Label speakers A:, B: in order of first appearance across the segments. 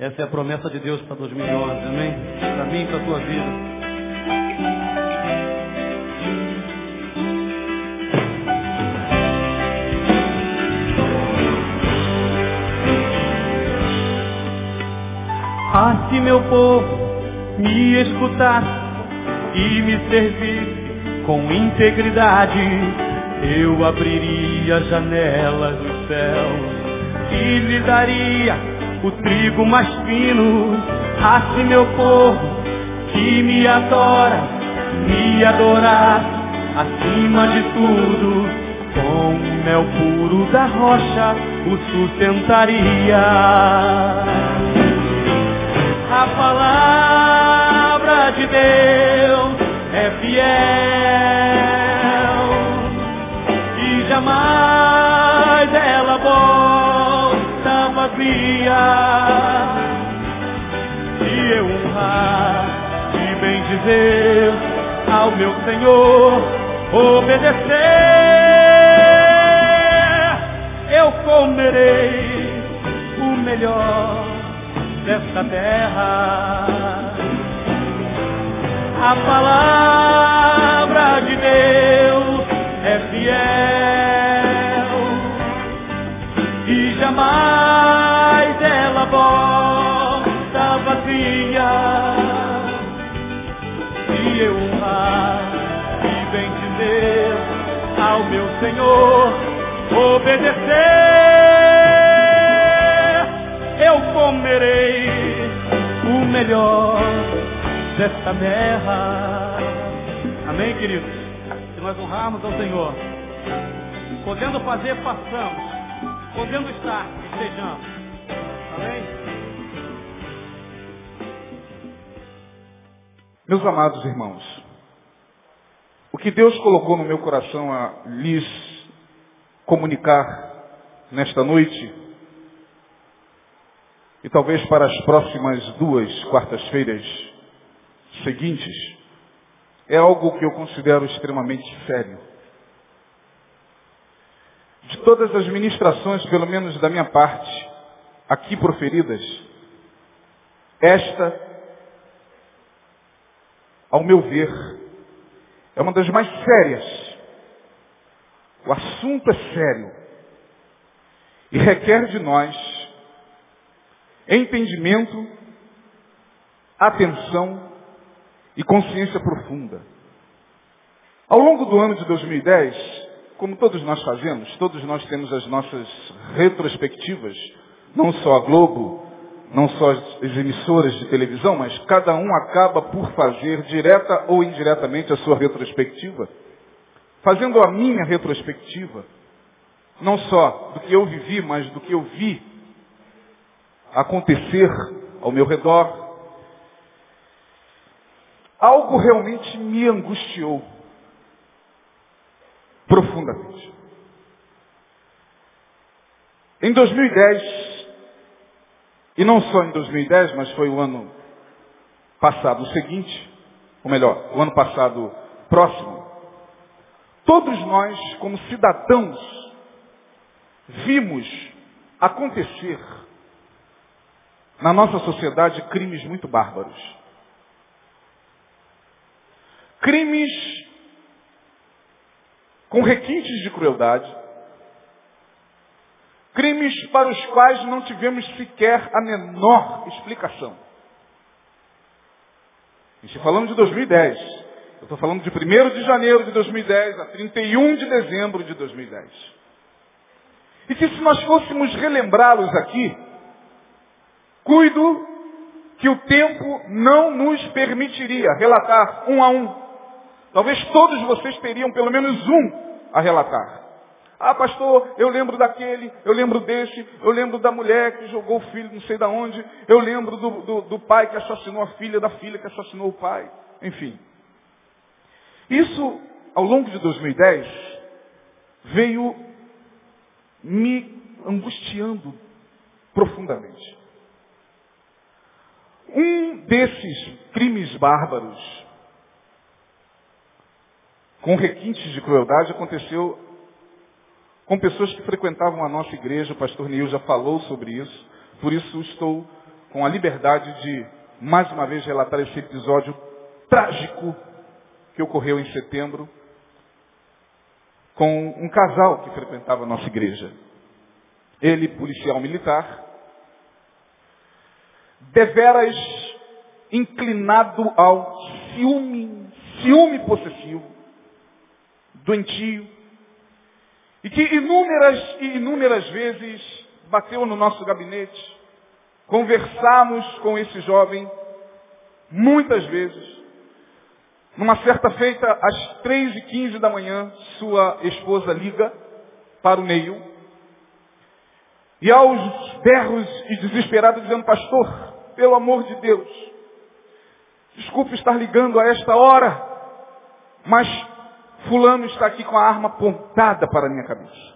A: Essa é a promessa de Deus para 2011, amém? Para mim e para a tua vida. Ah, se meu povo me escutar e me servir com integridade, eu abriria as janelas do céu e lhe daria o trigo mais fino. Assim meu povo que me adora, me adorar acima de tudo, com o mel puro da rocha o sustentaria. A palavra de Deus é fiel vazia. Se eu honrar e bem dizer ao meu Senhor, obedecer, eu comerei o melhor desta terra. A palavra de Deus é fiel e jamais Senhor, obedecer eu comerei o melhor desta terra. Amém, queridos? Se nós honrarmos ao Senhor, podendo fazer, façamos. Podendo estar, estejamos. Amém?
B: Meus amados irmãos, que Deus colocou no meu coração a lhes comunicar nesta noite e talvez para as próximas duas quartas-feiras seguintes, é algo que eu considero extremamente sério. De todas as ministrações, pelo menos da minha parte, aqui proferidas, esta, ao meu ver, é uma das mais sérias. O assunto é sério e requer de nós entendimento, atenção e consciência profunda. Ao longo do ano de 2010, como todos nós fazemos, todos nós temos as nossas retrospectivas, não só a Globo, não só as emissoras de televisão, mas cada um acaba por fazer, direta ou indiretamente, a sua retrospectiva. Fazendo a minha retrospectiva, não só do que eu vivi, mas do que eu vi acontecer ao meu redor, algo realmente me angustiou profundamente. Em 2010, e não só em 2010, mas foi o ano passado o seguinte, ou melhor, o ano passado próximo, todos nós, como cidadãos, vimos acontecer na nossa sociedade crimes muito bárbaros. Crimes com requintes de crueldade. Crimes para os quais não tivemos sequer a menor explicação. E falando de 2010. Eu estou falando de 1 de janeiro de 2010 a 31 de dezembro de 2010. E que se nós fôssemos relembrá-los aqui, Cuido que o tempo não nos permitiria relatar um a um. Talvez todos vocês teriam pelo menos um a relatar. Ah, pastor, eu lembro daquele, eu lembro desse, eu lembro da mulher que jogou o filho não sei da onde, eu lembro do, do, do pai que assassinou a filha, da filha que assassinou o pai. Enfim. Isso, ao longo de 2010, veio me angustiando profundamente. Um desses crimes bárbaros, com requintes de crueldade, aconteceu com pessoas que frequentavam a nossa igreja. O pastor Neil já falou sobre isso. Por isso estou com a liberdade de, mais uma vez, relatar esse episódio trágico que ocorreu em setembro com um casal que frequentava a nossa igreja. Ele, policial militar, deveras inclinado ao ciúme, ciúme possessivo, doentio, e que inúmeras e inúmeras vezes bateu no nosso gabinete, conversamos com esse jovem, muitas vezes. Numa certa feita, às três e quinze da manhã, sua esposa liga para o Neil, e aos berros e desesperado dizendo, pastor, pelo amor de Deus, desculpe estar ligando a esta hora, mas fulano está aqui com a arma apontada para a minha cabeça.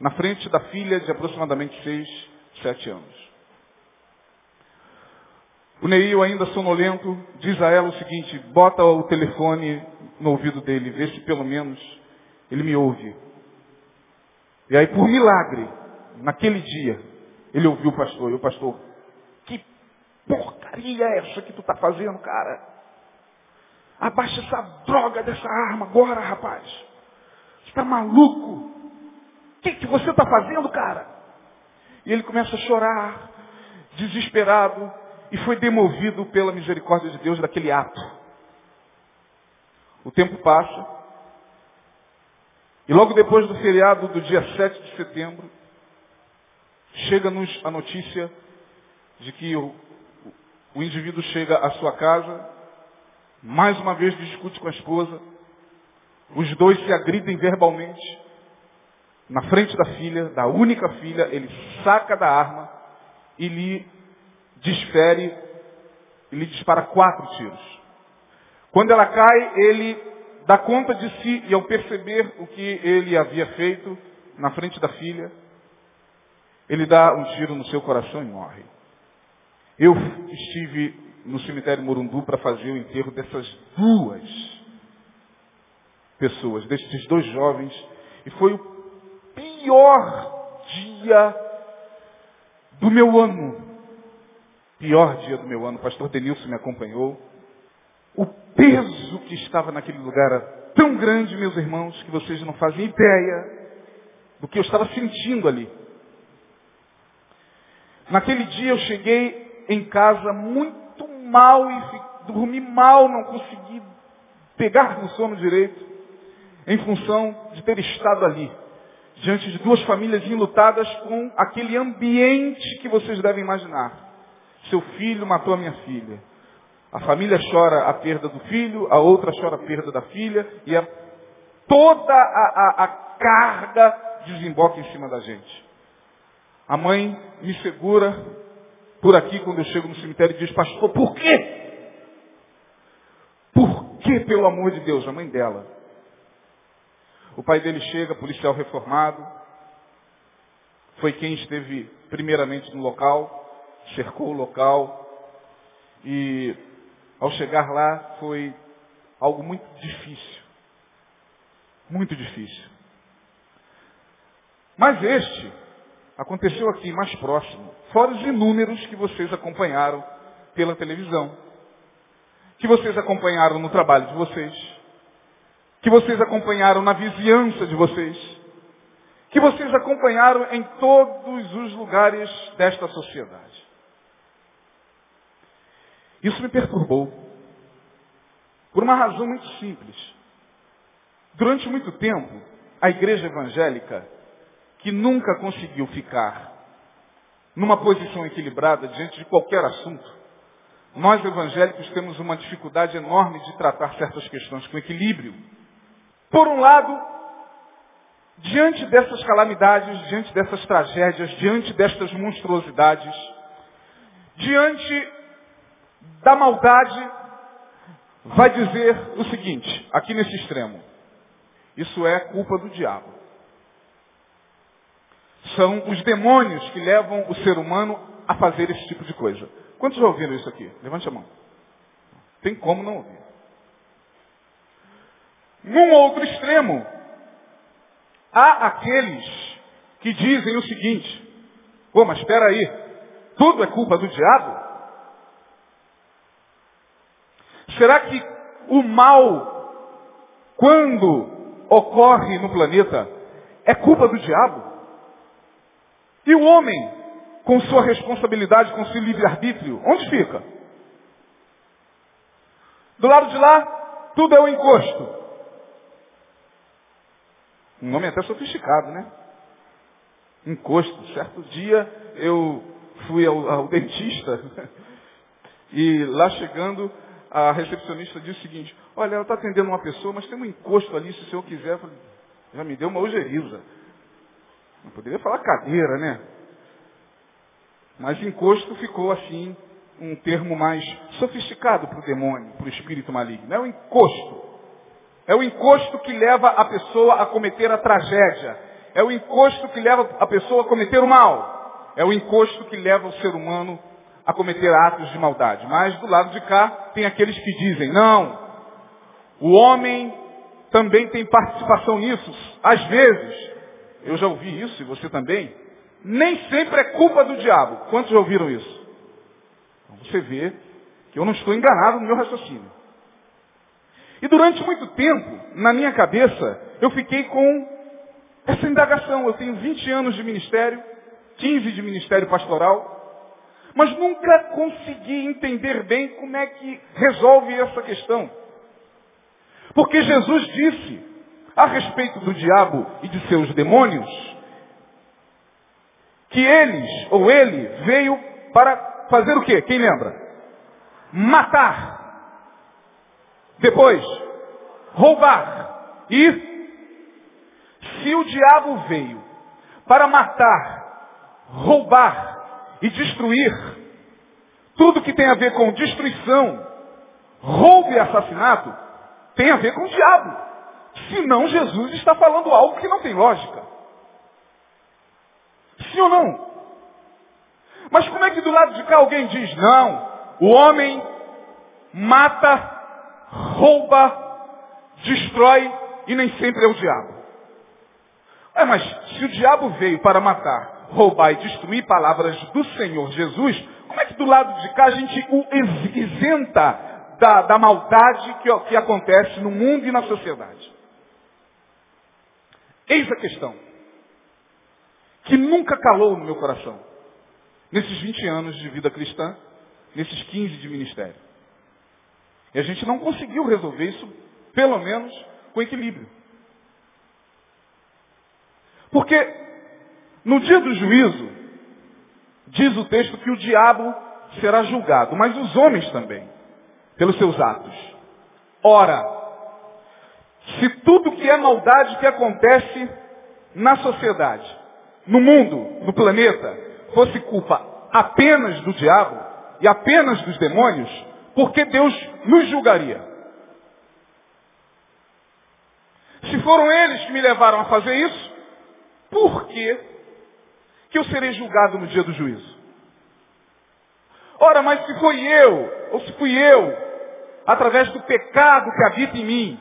B: Na frente da filha de aproximadamente seis, sete anos. O Neil, ainda sonolento, diz a ela o seguinte, bota o telefone no ouvido dele, vê se pelo menos ele me ouve. E aí, por milagre, naquele dia, ele ouviu o pastor, e o pastor, que porcaria é essa que tu está fazendo, cara? Abaixa essa droga dessa arma agora, rapaz. Você está maluco? O que, que você está fazendo, cara? E ele começa a chorar, desesperado, e foi demovido pela misericórdia de Deus daquele ato. O tempo passa, e logo depois do feriado do dia 7 de setembro, chega-nos a notícia de que o, o indivíduo chega à sua casa, mais uma vez discute com a esposa, os dois se agridem verbalmente, na frente da filha, da única filha, ele saca da arma e lhe desfere lhe dispara quatro tiros. Quando ela cai, ele dá conta de si e ao perceber o que ele havia feito na frente da filha, ele dá um tiro no seu coração e morre. Eu estive no cemitério Morundu para fazer o enterro dessas duas pessoas, desses dois jovens, e foi o pior dia do meu ano. Pior dia do meu ano. O pastor Denilson me acompanhou. O peso que estava naquele lugar era tão grande, meus irmãos, que vocês não fazem ideia do que eu estava sentindo ali. Naquele dia eu cheguei em casa muito mal e dormi mal, não consegui pegar no sono direito, em função de ter estado ali, diante de duas famílias enlutadas com aquele ambiente que vocês devem imaginar. Seu filho matou a minha filha. A família chora a perda do filho, a outra chora a perda da filha, e a, toda a, a, a carga desemboca em cima da gente. A mãe me segura por aqui quando eu chego no cemitério diz, pastor, por quê? Por que, pelo amor de Deus? A mãe dela. O pai dele chega, policial reformado, foi quem esteve primeiramente no local, cercou o local e ao chegar lá foi algo muito difícil. Muito difícil. Mas este aconteceu aqui mais próximo, fora os inúmeros que vocês acompanharam pela televisão, que vocês acompanharam no trabalho de vocês, que vocês acompanharam na vizinhança de vocês, que vocês acompanharam em todos os lugares desta sociedade. Isso me perturbou. Por uma razão muito simples. Durante muito tempo, a igreja evangélica que nunca conseguiu ficar numa posição equilibrada diante de qualquer assunto, nós evangélicos temos uma dificuldade enorme de tratar certas questões com equilíbrio. Por um lado, diante dessas calamidades, diante dessas tragédias, diante destas monstruosidades, diante da maldade, vai dizer o seguinte, aqui nesse extremo, isso é culpa do diabo. São os demônios que levam o ser humano a fazer esse tipo de coisa. Quantos já ouviram isso aqui? Levante a mão. Tem como não ouvir. Num outro extremo, há aqueles que dizem o seguinte, pô, mas espera aí, tudo é culpa do diabo? Será que o mal, quando ocorre no planeta, é culpa do diabo? E o homem, com sua responsabilidade, com seu livre-arbítrio, onde fica? Do lado de lá, tudo é um encosto. Um nome até sofisticado, né? Encosto. Certo dia eu fui ao, ao dentista e lá chegando a recepcionista disse o seguinte, olha, ela está atendendo uma pessoa, mas tem um encosto ali, se o senhor quiser. Já me deu uma ojeriza. Não poderia falar cadeira, né? Mas encosto ficou assim, um termo mais sofisticado para o demônio, para o espírito maligno. É o encosto. É o encosto que leva a pessoa a cometer a tragédia. É o encosto que leva a pessoa a cometer o mal. É o encosto que leva o ser humano a cometer atos de maldade. Mas do lado de cá tem aqueles que dizem, não, o homem também tem participação nisso. Às vezes, eu já ouvi isso, e você também, nem sempre é culpa do diabo. Quantos já ouviram isso? Então você vê que eu não estou enganado no meu raciocínio. E durante muito tempo, na minha cabeça, eu fiquei com essa indagação. Eu tenho 20 anos de ministério, 15 de ministério pastoral, mas nunca consegui entender bem como é que resolve essa questão. Porque Jesus disse a respeito do diabo e de seus demônios que eles, ou ele, veio para fazer o quê? Quem lembra? Matar. Depois, roubar. E se o diabo veio para matar, roubar e destruir, tudo que tem a ver com destruição, roubo e assassinato, tem a ver com o diabo. Senão Jesus está falando algo que não tem lógica. Sim ou não? Mas como é que do lado de cá alguém diz, não, o homem mata, rouba, destrói e nem sempre é o diabo. É, mas se o diabo veio para matar, roubar e destruir palavras do Senhor Jesus, como é que do lado de cá a gente o isenta da, da maldade que, que acontece no mundo e na sociedade? Eis a questão. Que nunca calou no meu coração. Nesses 20 anos de vida cristã, nesses 15 de ministério. E a gente não conseguiu resolver isso, pelo menos, com equilíbrio. Porque no dia do juízo, diz o texto que o diabo será julgado, mas os homens também, pelos seus atos. Ora, se tudo que é maldade que acontece na sociedade, no mundo, no planeta, fosse culpa apenas do diabo e apenas dos demônios, por que Deus nos julgaria? Se foram eles que me levaram a fazer isso, por que, que eu serei julgado no dia do juízo? Ora, mas se foi eu, ou se fui eu, através do pecado que habita em mim,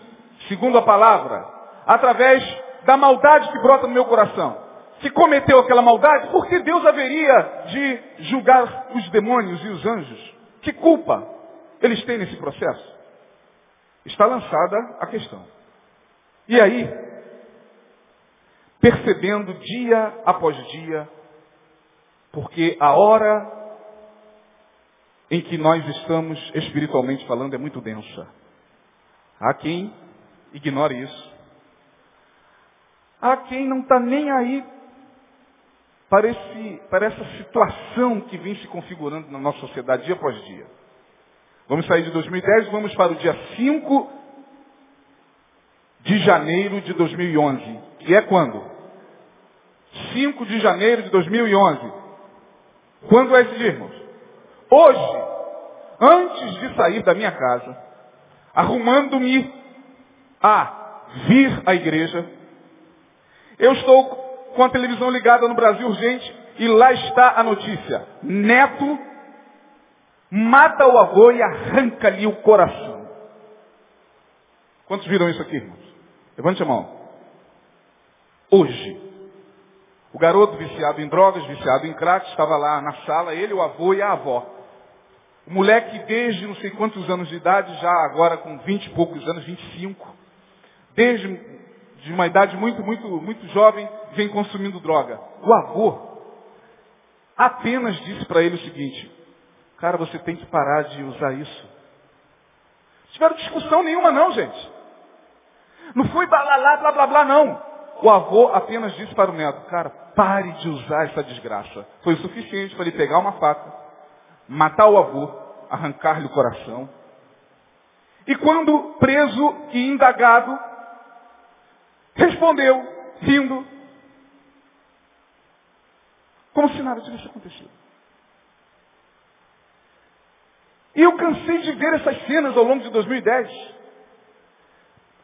B: segundo a palavra, através da maldade que brota no meu coração. Se cometeu aquela maldade, por que Deus haveria de julgar os demônios e os anjos? Que culpa eles têm nesse processo? Está lançada a questão. E aí, percebendo dia após dia, porque a hora em que nós estamos espiritualmente falando é muito densa. Há quem Ignore isso. Há quem não está nem aí para, esse, para essa situação que vem se configurando na nossa sociedade dia após dia. Vamos sair de 2010 e vamos para o dia 5 de janeiro de 2011. Que é quando? 5 de janeiro de 2011. Quando é esse irmãos? Hoje, antes de sair da minha casa, arrumando-me a vir à igreja. Eu estou com a televisão ligada no Brasil Urgente e lá está a notícia. Neto mata o avô e arranca-lhe o coração. Quantos viram isso aqui, irmãos? Levante a mão. Hoje. O garoto viciado em drogas, viciado em crack, estava lá na sala, ele, o avô e a avó. O moleque desde não sei quantos anos de idade, já agora com vinte e poucos anos, 25, desde de uma idade muito, muito, muito jovem, vem consumindo droga. O avô apenas disse para ele o seguinte, cara, você tem que parar de usar isso. Não tiveram discussão nenhuma não, gente. Não foi blá blá blá blá blá não. O avô apenas disse para o neto, cara, pare de usar essa desgraça. Foi o suficiente para ele pegar uma faca, matar o avô, arrancar-lhe o coração. E quando preso e indagado, respondeu, rindo, como se nada tivesse acontecido. E eu cansei de ver essas cenas ao longo de 2010.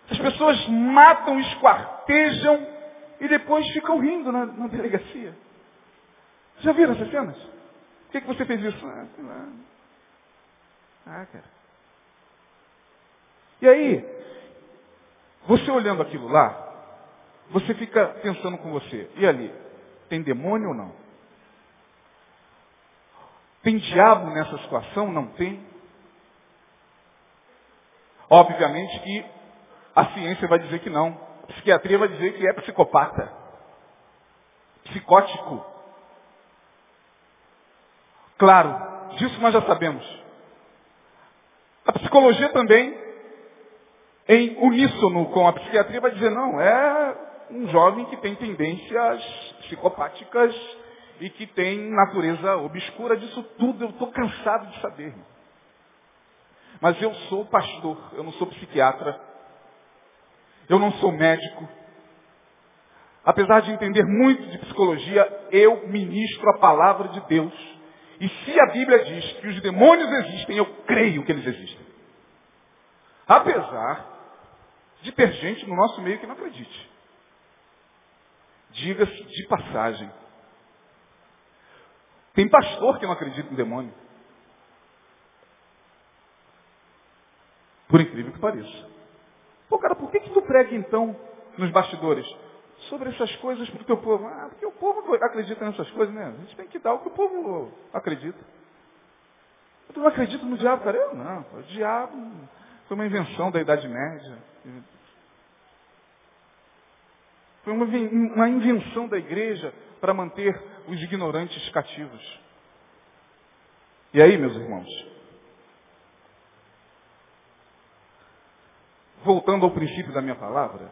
B: As pessoas matam, esquartejam e depois ficam rindo na, na delegacia. Já viram essas cenas? Por que, que você fez isso? Ah, sei lá. Ah, cara. E aí, você olhando aquilo lá, você fica pensando com você, e ali? Tem demônio ou não? Tem diabo nessa situação? Não tem? Obviamente que a ciência vai dizer que não. A psiquiatria vai dizer que é psicopata. Psicótico. Claro, disso nós já sabemos. A psicologia também, em uníssono com a psiquiatria, vai dizer, não, é um jovem que tem tendências psicopáticas e que tem natureza obscura disso tudo. Eu estou cansado de saber. Mas eu sou pastor, eu não sou psiquiatra. Eu não sou médico. Apesar de entender muito de psicologia, eu ministro a palavra de Deus. E se a Bíblia diz que os demônios existem, eu creio que eles existem. Apesar de ter gente no nosso meio que não acredite. Diga-se de passagem. Tem pastor que não acredita em demônio. Por incrível que pareça. Pô, cara, por que, que tu prega então nos bastidores? Sobre essas coisas para o teu povo. Ah, porque o povo acredita nessas coisas, né? A gente tem que dar o que o povo acredita. Tu não acredita no diabo, cara? Eu não. O diabo foi uma invenção da Idade Média. Foi uma, invenção da igreja para manter os ignorantes cativos. E aí, meus irmãos? Voltando ao princípio da minha palavra,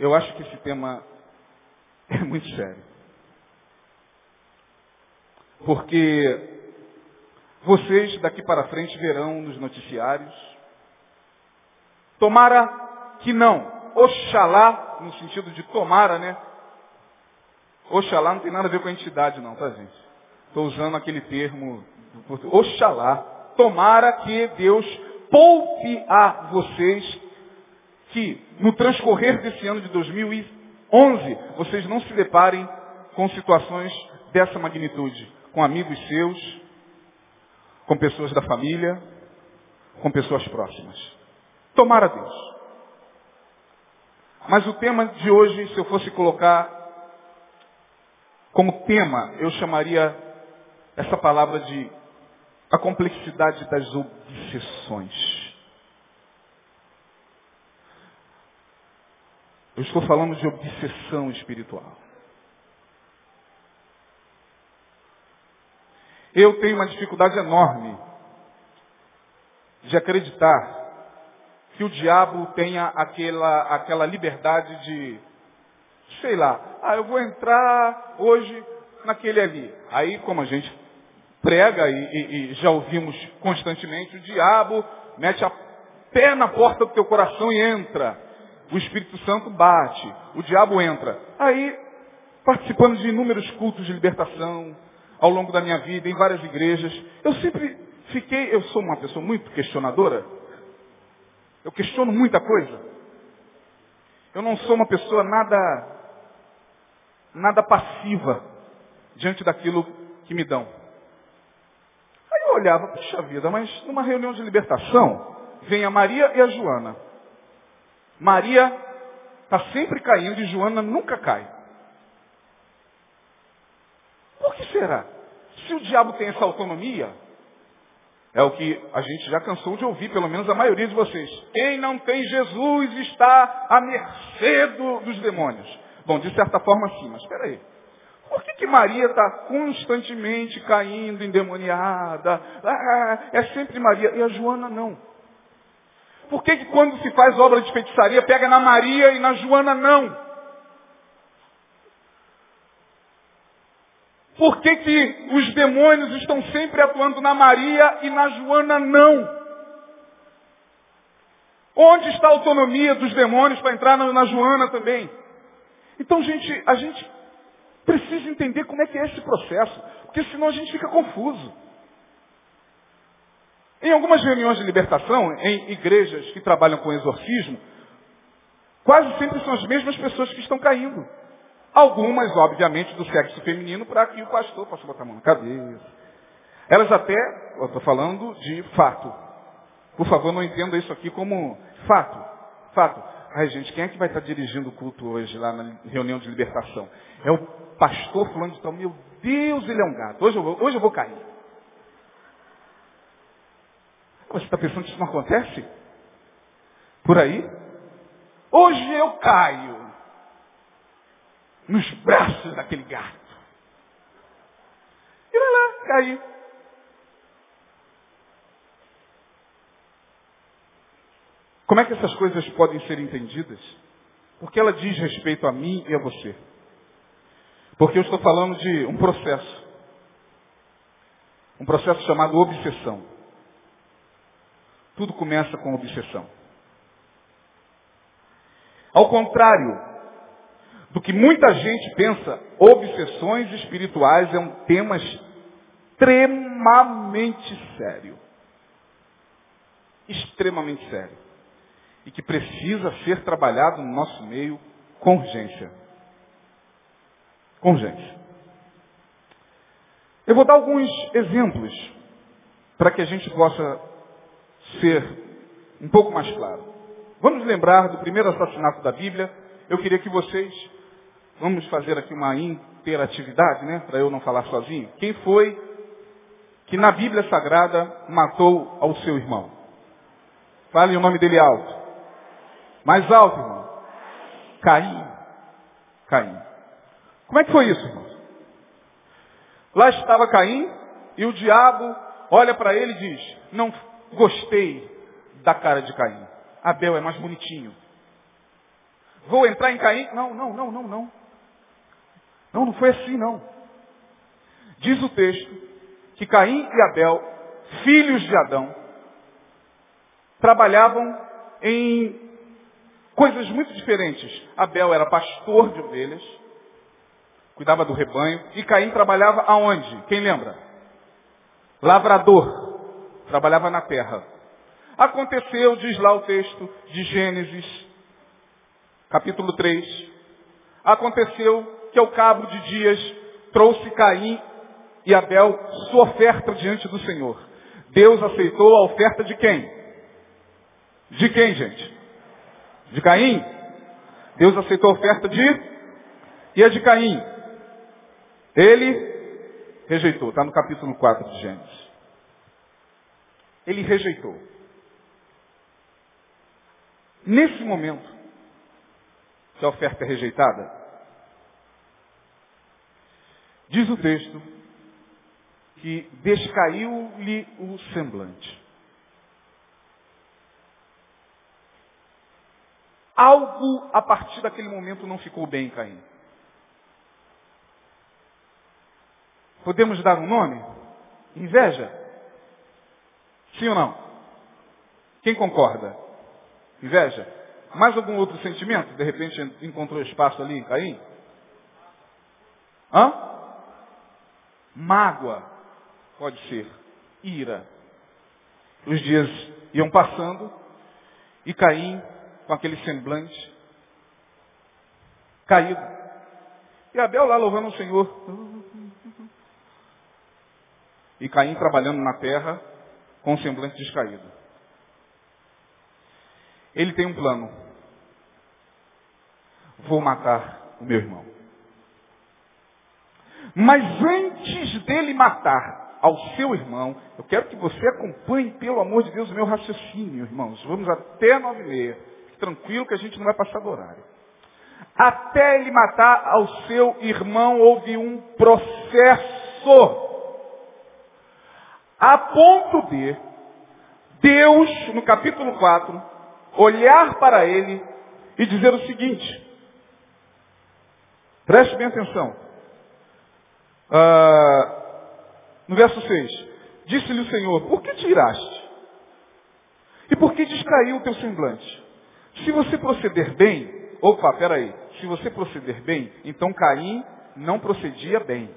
B: eu acho que esse tema é muito sério. Porque vocês daqui para frente verão nos noticiários. Tomara que não. Oxalá, no sentido de tomara, né? Oxalá não tem nada a ver com a entidade não, tá gente? Estou usando aquele termo. Oxalá. Tomara que Deus poupe a vocês que no transcorrer desse ano de 2011 vocês não se deparem com situações dessa magnitude, com amigos seus, com pessoas da família, com pessoas próximas. Tomara Deus. Mas o tema de hoje, se eu fosse colocar como tema, eu chamaria essa palavra de a complexidade das obsessões. Eu estou falando de obsessão espiritual. Eu tenho uma dificuldade enorme de acreditar que o diabo tenha aquela, aquela liberdade de, sei lá, ah, eu vou entrar hoje naquele ali. Aí, como a gente prega e, e, e já ouvimos constantemente, o diabo mete a pé na porta do teu coração e entra o Espírito Santo bate, o diabo entra. Aí, participando de inúmeros cultos de libertação, ao longo da minha vida, em várias igrejas, eu sempre fiquei, eu sou uma pessoa muito questionadora. Eu questiono muita coisa. Eu não sou uma pessoa nada, nada passiva diante daquilo que me dão. Aí eu olhava, puxa vida, mas numa reunião de libertação, vem a Maria e a Joana. Maria está sempre caindo e Joana nunca cai. será? Se o diabo tem essa autonomia, é o que a gente já cansou de ouvir, pelo menos a maioria de vocês. Quem não tem Jesus está à mercê do, dos demônios. Bom, de certa forma sim, mas espera aí. Por que, que Maria está constantemente caindo endemoniada? Ah, é sempre Maria. E a Joana não. Por que, que quando se faz obra de feitiçaria, pega na Maria e na Joana não? Por que, que os demônios estão sempre atuando na Maria e na Joana não? Onde está a autonomia dos demônios para entrar na, na Joana também? Então, gente, a gente precisa entender como é que é esse processo, porque senão a gente fica confuso. Em algumas reuniões de libertação, em igrejas que trabalham com exorcismo, quase sempre são as mesmas pessoas que estão caindo. Algumas, obviamente, do sexo feminino, para que o pastor possa botar a mão na cabeça. Elas até, eu estou falando de fato. Por favor, não entenda isso aqui como fato. Fato. Ai, gente, quem é que vai estar dirigindo o culto hoje lá na reunião de libertação? É o pastor fulano de tal. Meu Deus, ele é um gato. Hoje eu vou, hoje eu vou cair. Você está pensando que isso não acontece? Por aí? Hoje eu caio nos braços daquele gato. E vai lá, cair. Como é que essas coisas podem ser entendidas? Porque ela diz respeito a mim e a você. Porque eu estou falando de um processo. Um processo chamado obsessão. Tudo começa com obsessão. Ao contrário do que muita gente pensa, obsessões espirituais é um tema extremamente sério. Extremamente sério. E que precisa ser trabalhado no nosso meio com urgência. Com urgência. Eu vou dar alguns exemplos para que a gente possa ser um pouco mais claro. Vamos lembrar do primeiro assassinato da Bíblia. Eu queria que vocês Vamos fazer aqui uma interatividade, né? Para eu não falar sozinho. Quem foi que na Bíblia Sagrada matou ao seu irmão? Fale o nome dele alto. Mais alto, irmão. Caim. Caim. Como é que foi isso, irmão? Lá estava Caim e o diabo olha para ele e diz, não gostei da cara de Caim. Abel é mais bonitinho. Vou entrar em Caim? Não, não, não, não, não. Não, não foi assim não. Diz o texto que Caim e Abel, filhos de Adão, trabalhavam em coisas muito diferentes. Abel era pastor de ovelhas, cuidava do rebanho, e Caim trabalhava aonde? Quem lembra? Lavrador, trabalhava na terra. Aconteceu, diz lá o texto de Gênesis, capítulo 3, aconteceu que ao cabo de dias trouxe Caim e Abel sua oferta diante do Senhor. Deus aceitou a oferta de quem? De quem, gente? De Caim? Deus aceitou a oferta de? E a de Caim? Ele rejeitou. Está no capítulo 4 de Gênesis. Ele rejeitou. Nesse momento, que a oferta é rejeitada, Diz o texto que descaiu-lhe o semblante. Algo a partir daquele momento não ficou bem, Caim. Podemos dar um nome? Inveja? Sim ou não? Quem concorda? Inveja? Mais algum outro sentimento? De repente encontrou espaço ali em Caim? Hã? Mágoa pode ser ira. Os dias iam passando e Caim, com aquele semblante, caído. E Abel lá louvando o Senhor. E Caim trabalhando na terra com o semblante descaído. Ele tem um plano. Vou matar o meu irmão. Mas antes dele matar ao seu irmão, eu quero que você acompanhe, pelo amor de Deus, o meu raciocínio, irmãos. Vamos até nove e meia. Tranquilo que a gente não vai passar do horário. Até ele matar ao seu irmão, houve um processo. A ponto de Deus, no capítulo 4, olhar para ele e dizer o seguinte. Preste bem atenção. Ah, no verso 6. Disse-lhe o Senhor, por que tiraste? E por que distraiu o teu semblante? Se você proceder bem, opa, peraí, se você proceder bem, então Caim não procedia bem.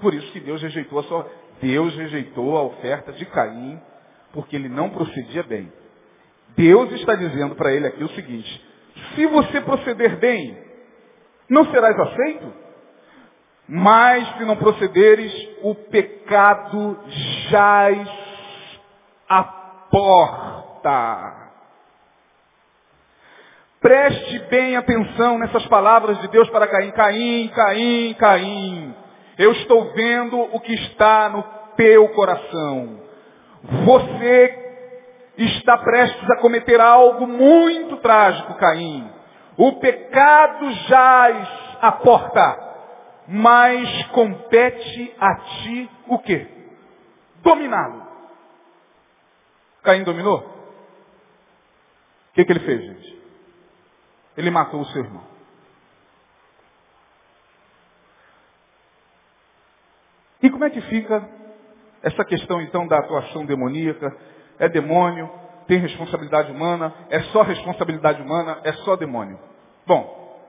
B: Por isso que Deus rejeitou a sua, Deus rejeitou a oferta de Caim, porque ele não procedia bem. Deus está dizendo para ele aqui o seguinte, se você proceder bem, não serás aceito? Mas se não procederes, o pecado jaz à porta. Preste bem atenção nessas palavras de Deus para Caim. Caim, Caim, Caim. Eu estou vendo o que está no teu coração. Você está prestes a cometer algo muito trágico, Caim. O pecado jaz à porta mas compete a ti o quê? Dominá-lo. Caim dominou? O que, que ele fez, gente? Ele matou o seu irmão. E como é que fica essa questão então da atuação demoníaca? É demônio? Tem responsabilidade humana? É só responsabilidade humana? É só demônio? Bom,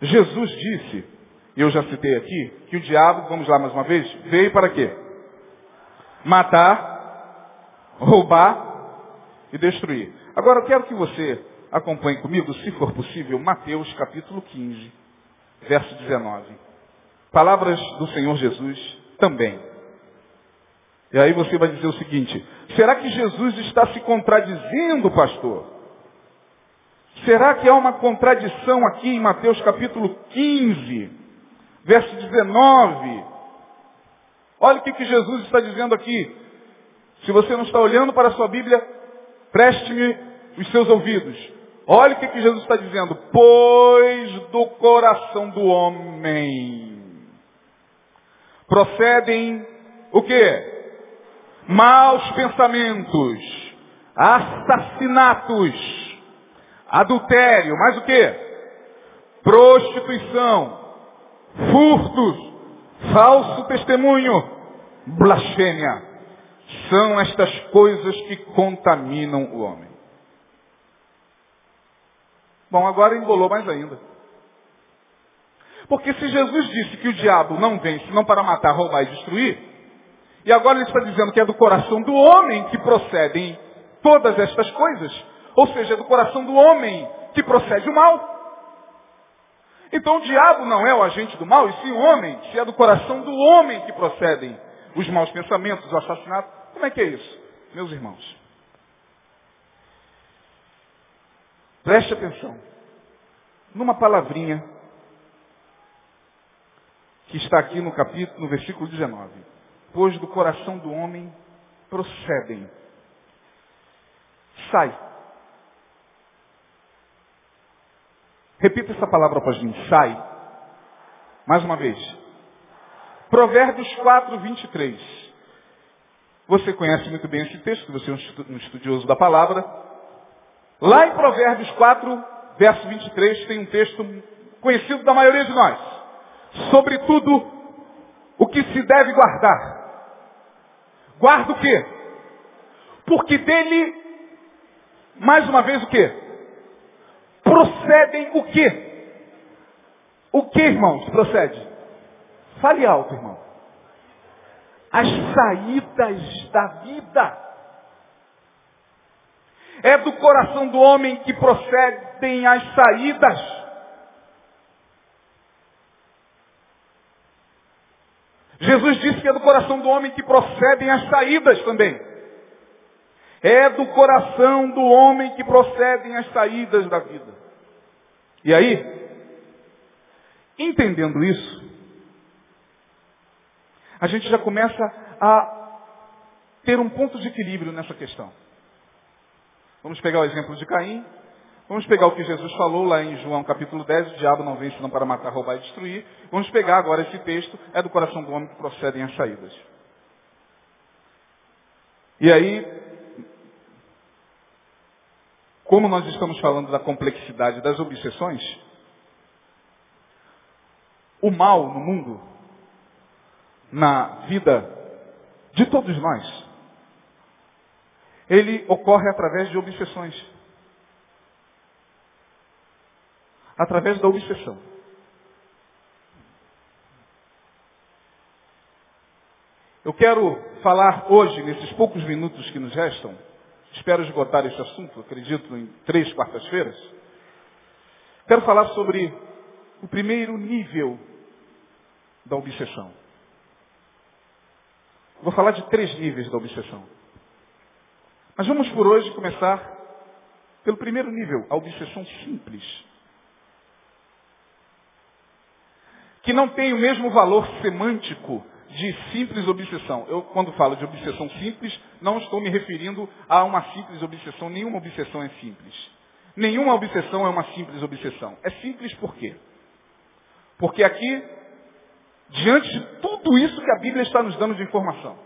B: Jesus disse eu já citei aqui, que o diabo, vamos lá mais uma vez, veio para quê? Matar, roubar e destruir. Agora eu quero que você acompanhe comigo, se for possível, Mateus capítulo 15, verso 19. Palavras do Senhor Jesus também. E aí você vai dizer o seguinte, será que Jesus está se contradizendo, pastor? Será que há uma contradição aqui em Mateus capítulo 15? verso 19. Olha o que, que Jesus está dizendo aqui. Se você não está olhando para a sua Bíblia, preste-me os seus ouvidos. Olha o que, que Jesus está dizendo. Pois do coração do homem procedem o que? Maus pensamentos, assassinatos, adultério, mais o que? Prostituição, furtos, falso testemunho, blasfêmia. São estas coisas que contaminam o homem. Bom, agora embolou mais ainda. Porque se Jesus disse que o diabo não vem senão para matar, roubar e destruir, e agora ele está dizendo que é do coração do homem que procedem todas estas coisas, ou seja, é do coração do homem que procede o mal. Então o diabo não é o agente do mal, e sim o homem, se é do coração do homem que procedem os maus pensamentos, os assassinatos. Como é que é isso, meus irmãos? Preste atenção. Numa palavrinha que está aqui no capítulo, no versículo 19. Pois do coração do homem procedem. Sai Repita essa palavra após mim. Sai. Mais uma vez. Provérbios 4, 23. Você conhece muito bem esse texto, você é um estudioso da palavra. Lá em Provérbios 4, verso 23, tem um texto conhecido da maioria de nós. Sobretudo, o que se deve guardar. Guarda o quê? Porque dele, mais uma vez, o quê? procedem o quê? O que, irmãos, procede? Fale alto, irmão. As saídas da vida. É do coração do homem que procedem as saídas. Jesus disse que é do coração do homem que procedem as saídas também. É do coração do homem que procedem as saídas da vida. E aí, entendendo isso, a gente já começa a ter um ponto de equilíbrio nessa questão. Vamos pegar o exemplo de Caim. Vamos pegar o que Jesus falou lá em João capítulo 10, o diabo não vem senão para matar, roubar e destruir. Vamos pegar agora esse texto, é do coração do homem que procedem as saídas. E aí, como nós estamos falando da complexidade das obsessões, o mal no mundo, na vida de todos nós, ele ocorre através de obsessões. Através da obsessão. Eu quero falar hoje, nesses poucos minutos que nos restam, Espero esgotar esse assunto, acredito, em três quartas-feiras. Quero falar sobre o primeiro nível da obsessão. Vou falar de três níveis da obsessão. Mas vamos por hoje começar pelo primeiro nível, a obsessão simples. Que não tem o mesmo valor semântico de simples obsessão. Eu, quando falo de obsessão simples, não estou me referindo a uma simples obsessão. Nenhuma obsessão é simples. Nenhuma obsessão é uma simples obsessão. É simples por quê? Porque aqui, diante de tudo isso que a Bíblia está nos dando de informação,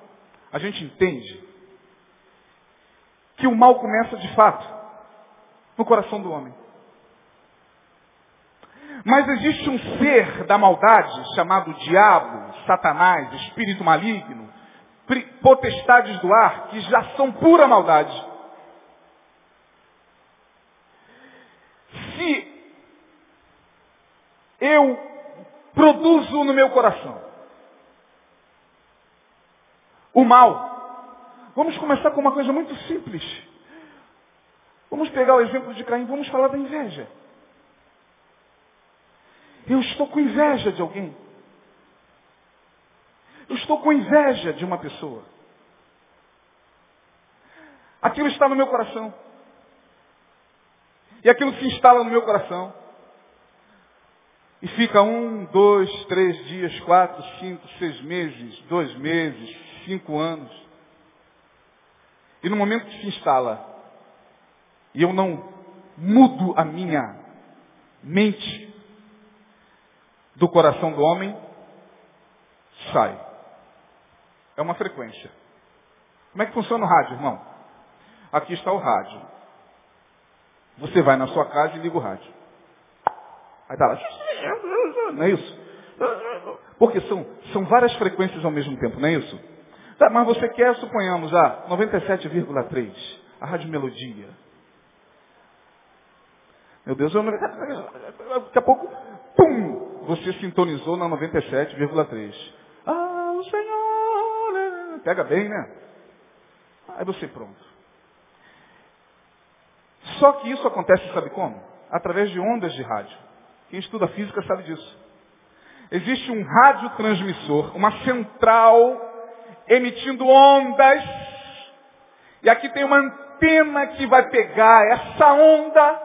B: a gente entende que o mal começa de fato no coração do homem. Mas existe um ser da maldade chamado diabo, Satanás, espírito maligno, potestades do ar, que já são pura maldade. Se eu produzo no meu coração o mal, vamos começar com uma coisa muito simples. Vamos pegar o exemplo de Caim, vamos falar da inveja. Eu estou com inveja de alguém. Eu estou com inveja de uma pessoa. Aquilo está no meu coração. E aquilo se instala no meu coração. E fica um, dois, três dias, quatro, cinco, seis meses, dois meses, cinco anos. E no momento que se instala, e eu não mudo a minha mente, do coração do homem sai. É uma frequência. Como é que funciona o rádio, irmão? Aqui está o rádio. Você vai na sua casa e liga o rádio. Aí tá lá. Não é isso? Porque são, são várias frequências ao mesmo tempo, não é isso? Tá, mas você quer, suponhamos, a 97,3, a Rádio Melodia. Meu Deus, eu daqui a pouco, pum, você sintonizou na 97,3. Ah, o Senhor. Pega bem, né? Aí você pronto. Só que isso acontece, sabe como? Através de ondas de rádio. Quem estuda física sabe disso. Existe um radiotransmissor, uma central emitindo ondas. E aqui tem uma antena que vai pegar essa onda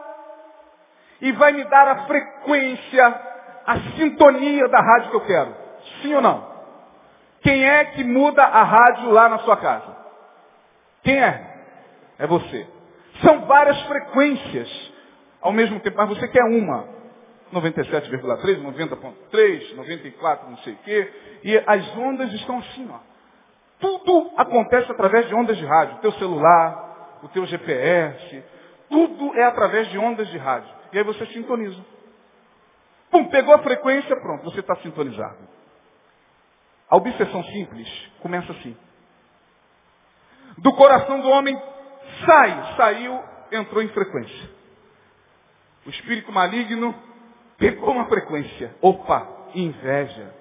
B: e vai me dar a frequência a sintonia da rádio que eu quero. Sim ou não? Quem é que muda a rádio lá na sua casa? Quem é? É você. São várias frequências ao mesmo tempo, mas você quer uma. 97,3, 90.3, 94, não sei o quê. E as ondas estão assim, ó. Tudo acontece através de ondas de rádio. O teu celular, o teu GPS, tudo é através de ondas de rádio. E aí você sintoniza. Pum, pegou a frequência, pronto, você está sintonizado. A obsessão simples começa assim. Do coração do homem sai, saiu, entrou em frequência. O espírito maligno pegou uma frequência. Opa, inveja.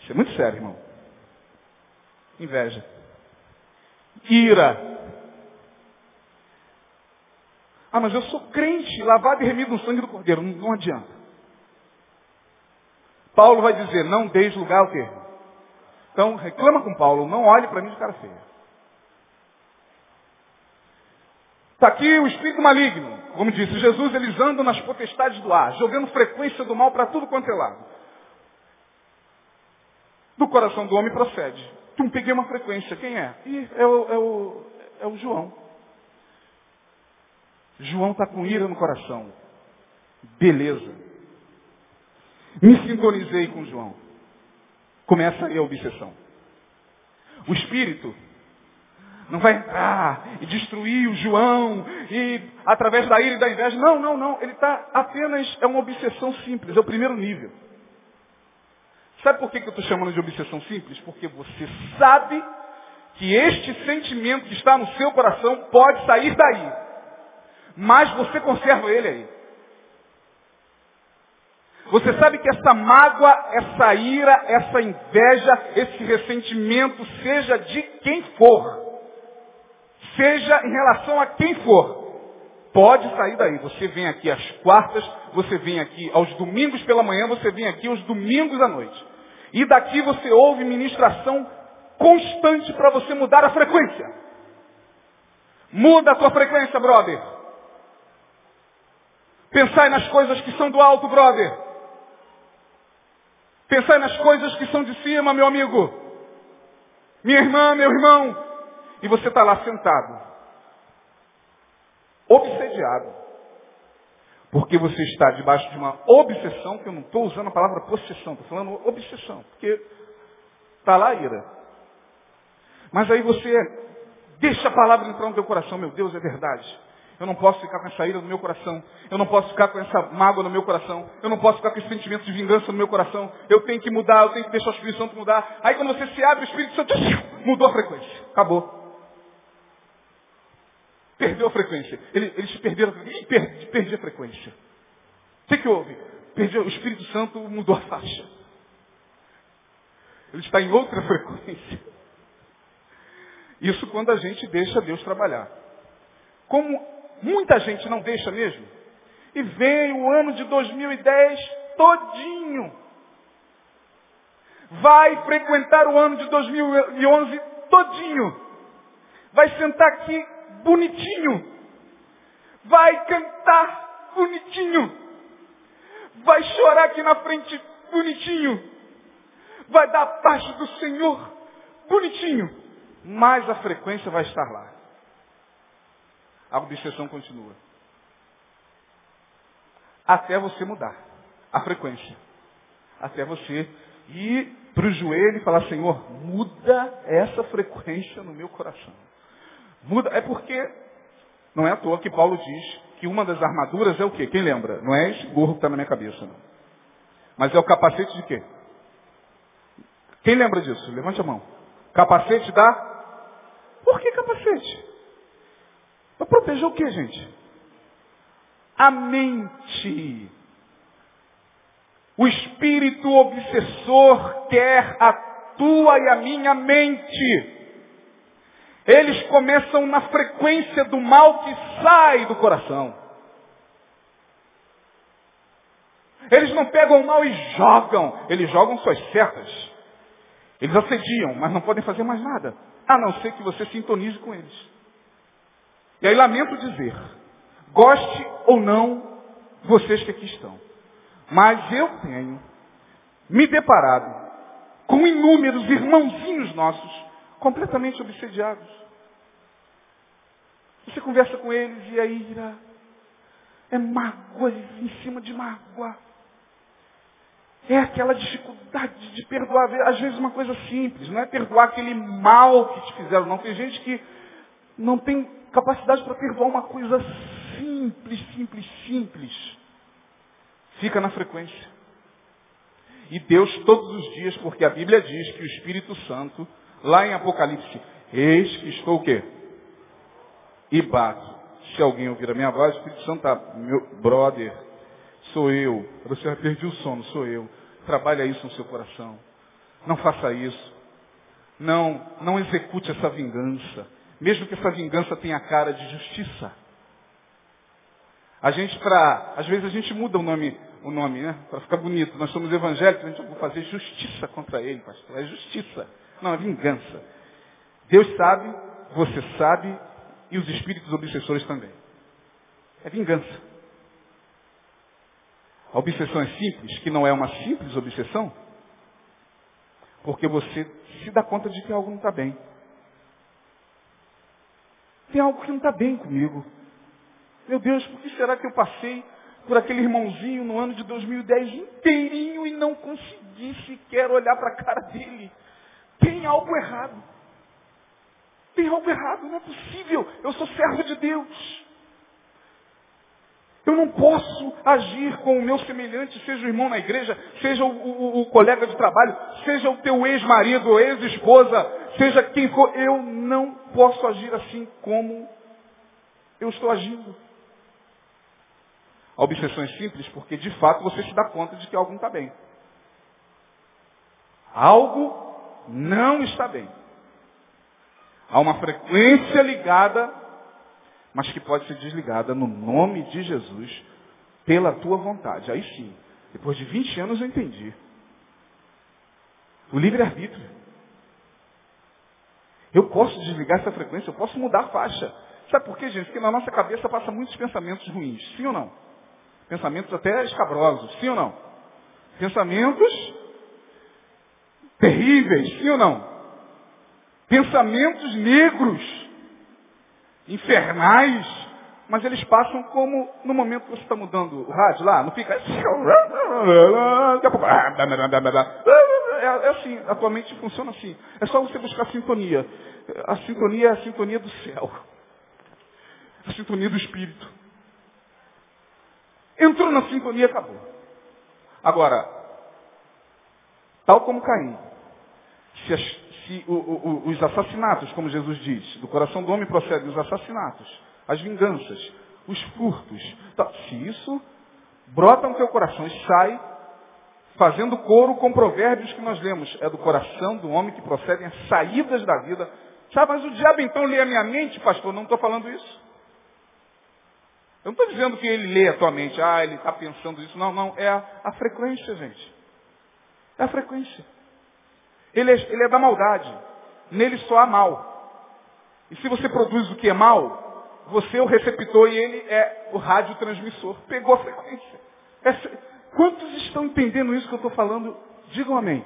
B: Isso é muito sério, irmão. Inveja. Ira. Ah, mas eu sou crente, lavado e remido no sangue do Cordeiro. Não, não adianta. Paulo vai dizer, não deis lugar ao quê? Então, reclama com Paulo, não olhe para mim de cara feia. Está aqui o espírito maligno. Como disse Jesus, eles andam nas potestades do ar, jogando frequência do mal para tudo quanto é lado. Do coração do homem procede. Tum, peguei uma frequência. Quem é? Ih, é o, é o, é o João. João está com ira no coração. Beleza. Me sintonizei com João. Começa aí a obsessão. O espírito não vai entrar e destruir o João e através da ira e da inveja. Não, não, não. Ele está apenas, é uma obsessão simples, é o primeiro nível. Sabe por que, que eu estou chamando de obsessão simples? Porque você sabe que este sentimento que está no seu coração pode sair daí. Mas você conserva ele aí. Você sabe que essa mágoa, essa ira, essa inveja, esse ressentimento, seja de quem for, seja em relação a quem for, pode sair daí. Você vem aqui às quartas, você vem aqui aos domingos pela manhã, você vem aqui aos domingos à noite. E daqui você ouve ministração constante para você mudar a frequência. Muda a sua frequência, brother. Pensai nas coisas que são do alto, brother. Pensai nas coisas que são de cima, meu amigo. Minha irmã, meu irmão. E você está lá sentado. Obsediado. Porque você está debaixo de uma obsessão, que eu não estou usando a palavra possessão, estou falando obsessão, porque está lá a ira. Mas aí você deixa a palavra entrar no teu coração, meu Deus, é verdade. Eu não posso ficar com essa ira no meu coração. Eu não posso ficar com essa mágoa no meu coração. Eu não posso ficar com esse sentimento de vingança no meu coração. Eu tenho que mudar, eu tenho que deixar o Espírito Santo mudar. Aí quando você se abre, o Espírito Santo mudou a frequência. Acabou. Perdeu a frequência. Eles perderam a frequência. Perdi, perdi a frequência. O que, que houve? Perdi, o Espírito Santo mudou a faixa. Ele está em outra frequência. Isso quando a gente deixa Deus trabalhar. Como Muita gente não deixa mesmo. E vem o ano de 2010 todinho. Vai frequentar o ano de 2011 todinho. Vai sentar aqui bonitinho. Vai cantar bonitinho. Vai chorar aqui na frente bonitinho. Vai dar a paz do Senhor bonitinho. Mas a frequência vai estar lá a obsessão continua. Até você mudar a frequência. Até você ir para o joelho e falar, Senhor, muda essa frequência no meu coração. Muda, é porque não é à toa que Paulo diz que uma das armaduras é o quê? Quem lembra? Não é esse gorro que está na minha cabeça, não. Mas é o capacete de quê? Quem lembra disso? Levante a mão. Capacete da. Por que capacete? Para proteger o que, gente? A mente. O espírito obsessor quer a tua e a minha mente. Eles começam na frequência do mal que sai do coração. Eles não pegam o mal e jogam, eles jogam suas setas. Eles assediam, mas não podem fazer mais nada, a não ser que você sintonize com eles. E aí lamento dizer, goste ou não vocês que aqui estão, mas eu tenho me deparado com inúmeros irmãozinhos nossos completamente obsediados. Você conversa com eles e a ira é mágoa em cima de mágoa. É aquela dificuldade de perdoar, às vezes uma coisa simples, não é perdoar aquele mal que te fizeram, não. Tem gente que não tem capacidade para perdoar uma coisa simples, simples, simples. Fica na frequência. E Deus todos os dias, porque a Bíblia diz que o Espírito Santo, lá em Apocalipse, eis que estou o quê? E bato. Se alguém ouvir a minha voz, o Espírito Santo está, meu brother, sou eu. Você perdi o sono, sou eu. Trabalha isso no seu coração. Não faça isso. Não, não execute essa vingança. Mesmo que essa vingança tenha cara de justiça. A gente, para, às vezes a gente muda o nome, o nome, né? Para ficar bonito. Nós somos evangélicos, a gente vai fazer justiça contra ele, pastor. É justiça. Não, é vingança. Deus sabe, você sabe, e os espíritos obsessores também. É vingança. A obsessão é simples, que não é uma simples obsessão, Porque você se dá conta de que algo não está bem. Tem algo que não está bem comigo. Meu Deus, por que será que eu passei por aquele irmãozinho no ano de 2010 inteirinho e não consegui sequer olhar para a cara dele? Tem algo errado. Tem algo errado, não é possível. Eu sou servo de Deus. Eu não posso agir com o meu semelhante, seja o irmão na igreja, seja o, o, o colega de trabalho, seja o teu ex-marido ou ex-esposa, seja quem for. Eu não posso agir assim como eu estou agindo. A obsessão é simples porque, de fato, você se dá conta de que algo não está bem. Algo não está bem. Há uma frequência ligada, mas que pode ser desligada no nome de Jesus, pela tua vontade. Aí sim, depois de 20 anos eu entendi. O livre-arbítrio. Eu posso desligar essa frequência, eu posso mudar a faixa. Sabe por quê, gente? Porque na nossa cabeça passa muitos pensamentos ruins, sim ou não? Pensamentos até escabrosos, sim ou não? Pensamentos terríveis, sim ou não? Pensamentos negros, infernais, mas eles passam como no momento que você está mudando o rádio lá, não fica. É, é assim, atualmente funciona assim. É só você buscar sintonia. A sintonia é a sintonia do céu. A sintonia do Espírito. Entrou na sintonia, acabou. Agora, tal como Caim, se, as, se o, o, os assassinatos, como Jesus diz, do coração do homem procedem os assassinatos, as vinganças, os furtos, tá, se isso brota no teu coração e sai fazendo coro com provérbios que nós lemos, é do coração do homem que procedem as saídas da vida. Sabe, mas o diabo então lê a minha mente, pastor, não estou falando isso. Eu não estou dizendo que ele lê a tua mente, ah, ele está pensando isso. Não, não, é a, a frequência, gente. É a frequência. Ele é, ele é da maldade. Nele só há mal. E se você produz o que é mal, você é o receptor e ele é o radiotransmissor. Pegou a frequência. Essa, quantos estão entendendo isso que eu estou falando? Digam amém.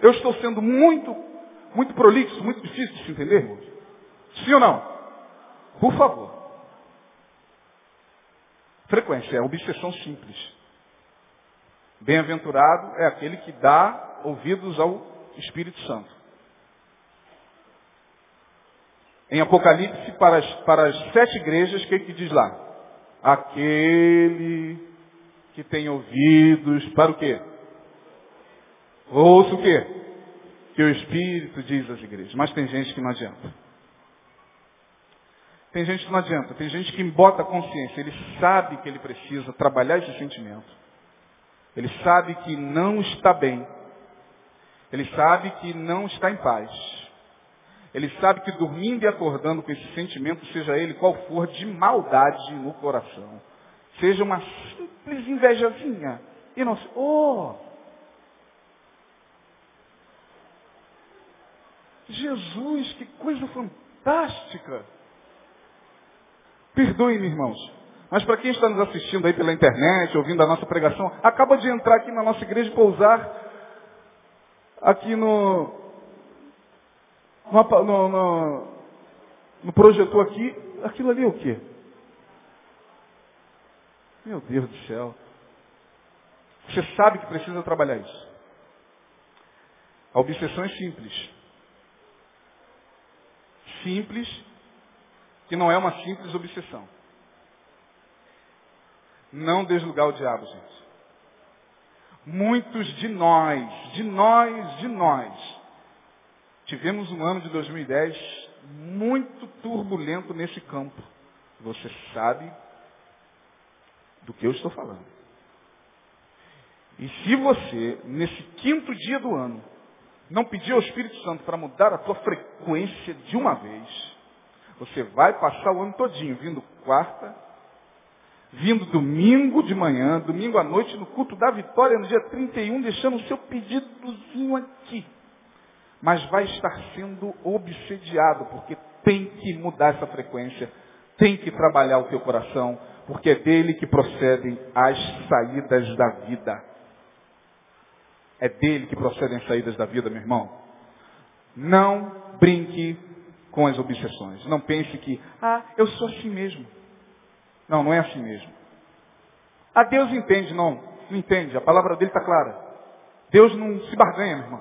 B: Eu estou sendo muito, muito prolixo, muito difícil de entender, irmãos? Sim ou não? Por favor. Frequência é obsessão simples. Bem-aventurado é aquele que dá ouvidos ao Espírito Santo. Em Apocalipse, para as, para as sete igrejas, o que, que diz lá? Aquele que tem ouvidos, para o quê? Ouça o quê? Que o Espírito diz às igrejas. Mas tem gente que não adianta. Tem gente que não adianta. Tem gente que bota a consciência. Ele sabe que ele precisa trabalhar esse sentimento. Ele sabe que não está bem. Ele sabe que não está em paz. Ele sabe que dormindo e acordando com esse sentimento, seja ele qual for, de maldade no coração. Seja uma simples invejazinha. E não se, oh! Jesus, que coisa fantástica! Perdoem-me, irmãos. Mas para quem está nos assistindo aí pela internet, ouvindo a nossa pregação, acaba de entrar aqui na nossa igreja e pousar aqui no, no, no, no projetor aqui, aquilo ali é o quê? Meu Deus do céu. Você sabe que precisa trabalhar isso. A obsessão é simples. Simples, que não é uma simples obsessão. Não deslugar o diabo, gente. Muitos de nós, de nós, de nós, tivemos um ano de 2010 muito turbulento nesse campo. Você sabe do que eu estou falando. E se você, nesse quinto dia do ano, não pedir ao Espírito Santo para mudar a tua frequência de uma vez, você vai passar o ano todinho vindo quarta, vindo domingo de manhã, domingo à noite, no culto da vitória, no dia 31, deixando o seu pedidozinho aqui. Mas vai estar sendo obsediado, porque tem que mudar essa frequência, tem que trabalhar o teu coração, porque é dele que procedem as saídas da vida. É dele que procedem as saídas da vida, meu irmão. Não brinque com as obsessões. Não pense que, ah, eu sou assim mesmo. Não, não é assim mesmo. Ah, Deus entende, não. Não entende. A palavra dele está clara. Deus não se barganha, meu irmão.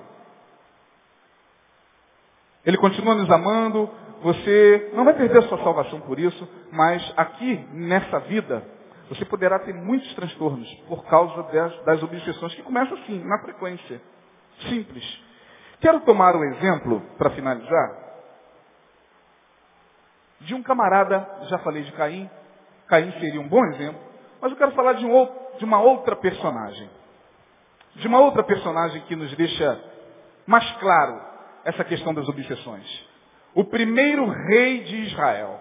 B: Ele continua nos amando. Você não vai perder a sua salvação por isso, mas aqui, nessa vida, você poderá ter muitos transtornos por causa das, das que começam assim, na frequência. Simples. Quero tomar um exemplo, para finalizar, de um camarada, já falei de Caim, Caim seria um bom exemplo, mas eu quero falar de, um, de uma outra personagem. De uma outra personagem que nos deixa mais claro essa questão das obsessões. O primeiro rei de Israel.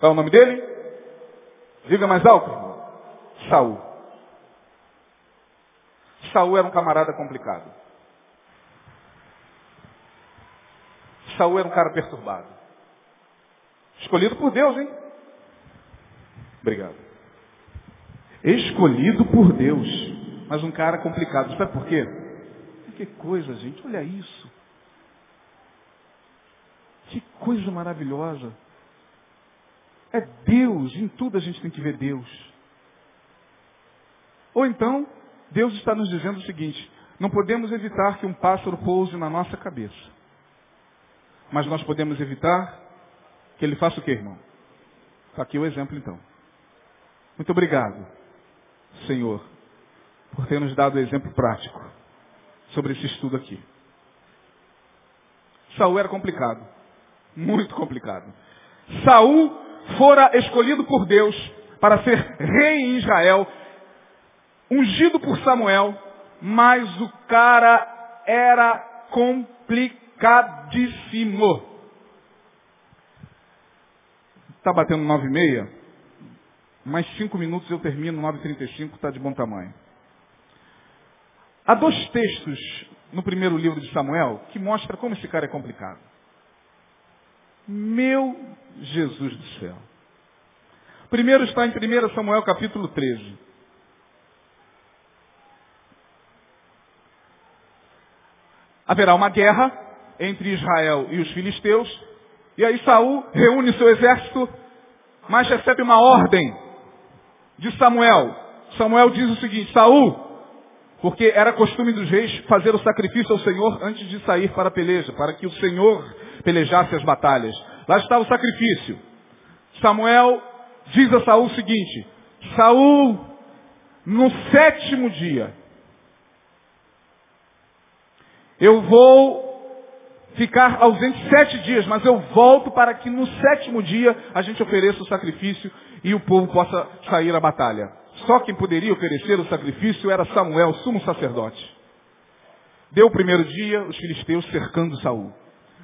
B: Qual é o nome dele? Diga mais alto, irmão. Saul. Saul era um camarada complicado. Saul era um cara perturbado. Escolhido por Deus, hein? Obrigado. Escolhido por Deus. Mas um cara complicado. Sabe por quê? Que coisa, gente. Olha isso. Que coisa maravilhosa. É Deus. Em tudo a gente tem que ver Deus. Ou então, Deus está nos dizendo o seguinte: não podemos evitar que um pássaro pouse na nossa cabeça. Mas nós podemos evitar que ele faça o que, irmão? Está aqui o exemplo, então. Muito obrigado, Senhor, por ter nos dado o exemplo prático sobre esse estudo aqui. Saul era complicado. Muito complicado. Saul fora escolhido por Deus para ser rei em Israel, ungido por Samuel, mas o cara era complicadíssimo. Está batendo nove e meia? Mais cinco minutos eu termino, nove e trinta e cinco, está de bom tamanho. Há dois textos no primeiro livro de Samuel que mostra como esse cara é complicado. Meu Jesus do céu. Primeiro está em 1 Samuel capítulo 13. Haverá uma guerra entre Israel e os filisteus, e aí Saul reúne seu exército, mas recebe uma ordem de Samuel. Samuel diz o seguinte, Saul, porque era costume dos reis fazer o sacrifício ao Senhor antes de sair para a peleja, para que o Senhor pelejasse as batalhas. Lá está o sacrifício. Samuel diz a Saul o seguinte, Saul, no sétimo dia, eu vou ficar ausente sete dias, mas eu volto para que no sétimo dia a gente ofereça o sacrifício e o povo possa sair à batalha. Só quem poderia oferecer o sacrifício era Samuel, sumo sacerdote. Deu o primeiro dia, os filisteus cercando Saul.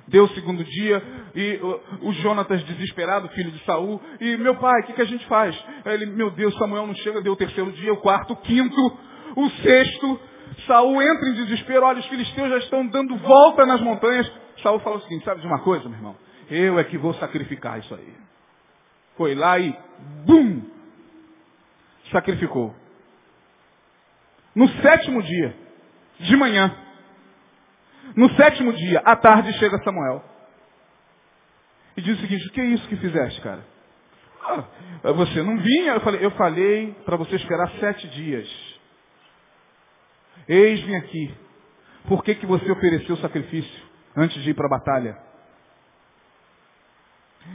B: Deu o segundo dia, e o, Jonatas desesperado, filho de Saul, e meu pai, o que, que a gente faz? Ele, meu Deus, Samuel não chega, deu o terceiro dia, o quarto, o quinto, o sexto, Saul entra em desespero, olha, os filisteus já estão dando volta nas montanhas. Saul fala o seguinte, sabe de uma coisa, meu irmão? Eu é que vou sacrificar isso aí. Foi lá e, bum, sacrificou. No sétimo dia, de manhã, no sétimo dia, à tarde, chega Samuel. E diz o seguinte, o que é isso que fizeste, cara? Ah, você não vinha? Eu falei, eu falei para você esperar sete dias. Eis-me aqui. Por que, que você ofereceu sacrifício antes de ir para a batalha?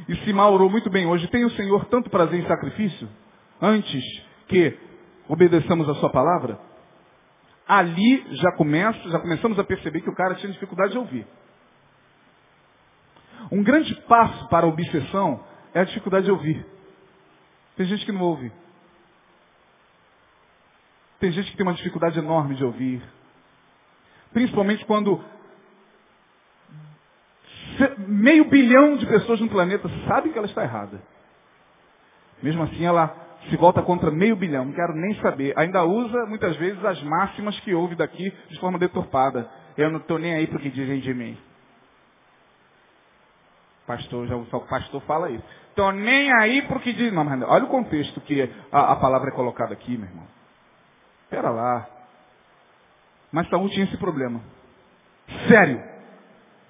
B: E Simá orou muito bem hoje. Tem o Senhor tanto prazer em sacrifício? Antes que obedeçamos a sua palavra? Ali já começa, já começamos a perceber que o cara tinha dificuldade de ouvir. Um grande passo para a obsessão é a dificuldade de ouvir. Tem gente que não ouve. Tem gente que tem uma dificuldade enorme de ouvir. Principalmente quando meio bilhão de pessoas no planeta sabem que ela está errada. Mesmo assim, ela se volta contra meio bilhão. Não quero nem saber. Ainda usa, muitas vezes, as máximas que ouve daqui de forma deturpada. Eu não estou nem aí para o que dizem de mim. Pastor, já o pastor fala isso. Estou nem aí para o que dizem. Não, mas olha o contexto que a, a palavra é colocada aqui, meu irmão. Espera lá. Mas Saul tinha esse problema. Sério.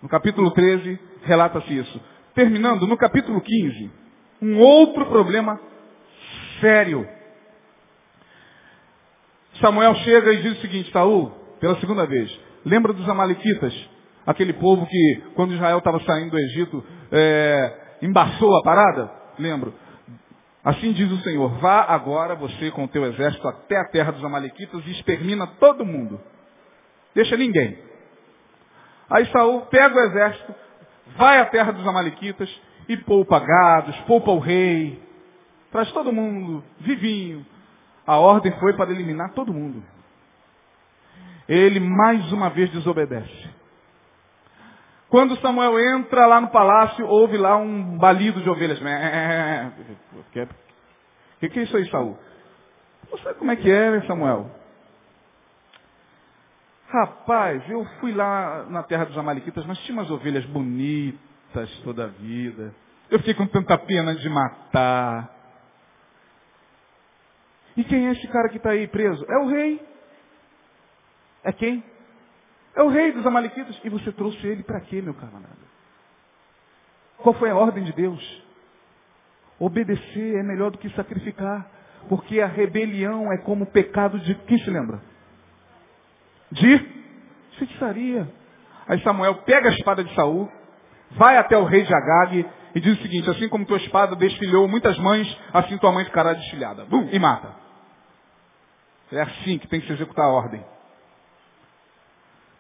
B: No capítulo 13, relata-se isso. Terminando, no capítulo 15, um outro problema sério. Samuel chega e diz o seguinte, Saul, pela segunda vez, lembra dos Amalequitas, aquele povo que, quando Israel estava saindo do Egito, é, embaçou a parada? Lembro. Assim diz o Senhor, vá agora você com o teu exército até a terra dos Amalequitas e extermina todo mundo. Deixa ninguém. Aí Saul pega o exército, vai à terra dos Amalequitas e poupa gados, poupa o rei, traz todo mundo vivinho. A ordem foi para eliminar todo mundo. Ele mais uma vez desobedece. Quando Samuel entra lá no palácio, ouve lá um balido de ovelhas. O que, é isso aí, Saul? Você sabe como é que é, Samuel? Rapaz, eu fui lá na terra dos Amalequitas, mas tinha umas ovelhas bonitas toda a vida. Eu fiquei com tanta pena de matar. E quem é esse cara que está aí preso? É o rei. É quem? É o rei dos Amalequitas. E você trouxe ele para quê, meu camarada? Qual foi a ordem de Deus? Obedecer é melhor do que sacrificar. Porque a rebelião é como o pecado de. Quem se lembra? De feitiçaria. Aí Samuel pega a espada de Saul, vai até o rei de Agag e diz o seguinte, assim como tua espada desfilhou muitas mães, assim tua mãe ficará desfilhada. Bum, e mata. É assim que tem que se executar a ordem.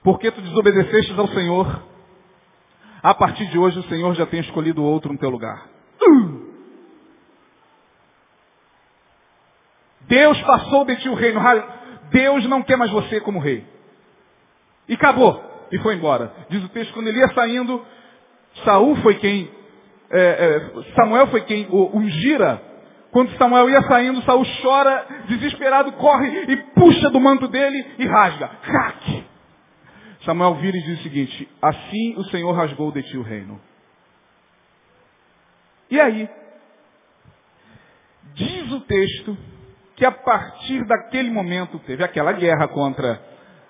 B: Porque tu desobedeceste ao Senhor, a partir de hoje o Senhor já tem escolhido outro no teu lugar. Deus passou de ti o reino. Deus não quer mais você como rei. E acabou. E foi embora. Diz o texto, quando ele ia saindo, Saul foi quem, é, é, Samuel foi quem o ungira. Quando Samuel ia saindo, Saul chora, desesperado, corre e puxa do manto dele e rasga. Crack! Samuel vira e diz o seguinte, assim o Senhor rasgou de ti o reino. E aí, diz o texto que a partir daquele momento teve aquela guerra contra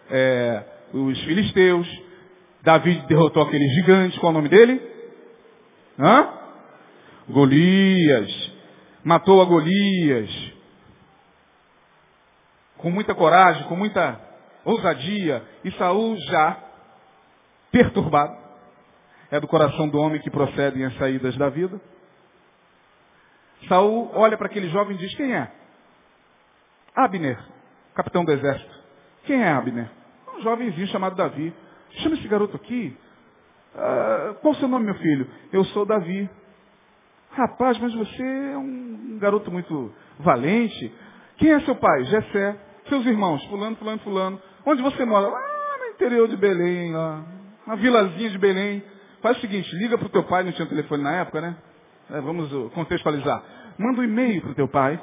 B: é, os filisteus. Davi derrotou aquele gigante, qual é o nome dele? Hã? Golias. Matou a Golias. Com muita coragem, com muita ousadia. E Saul já perturbado. É do coração do homem que procedem as saídas da vida. Saul olha para aquele jovem e diz, quem é? Abner, capitão do exército. Quem é Abner? Um jovenzinho chamado Davi. Chama esse garoto aqui. Uh, qual o seu nome, meu filho? Eu sou Davi. Rapaz, mas você é um garoto muito valente. Quem é seu pai? Jessé. Seus irmãos? Fulano, fulano, fulano. Onde você mora? Lá no interior de Belém, lá. Uma vilazinha de Belém. Faz o seguinte, liga para o teu pai, não tinha telefone na época, né? É, vamos contextualizar. Manda um e-mail para o teu pai.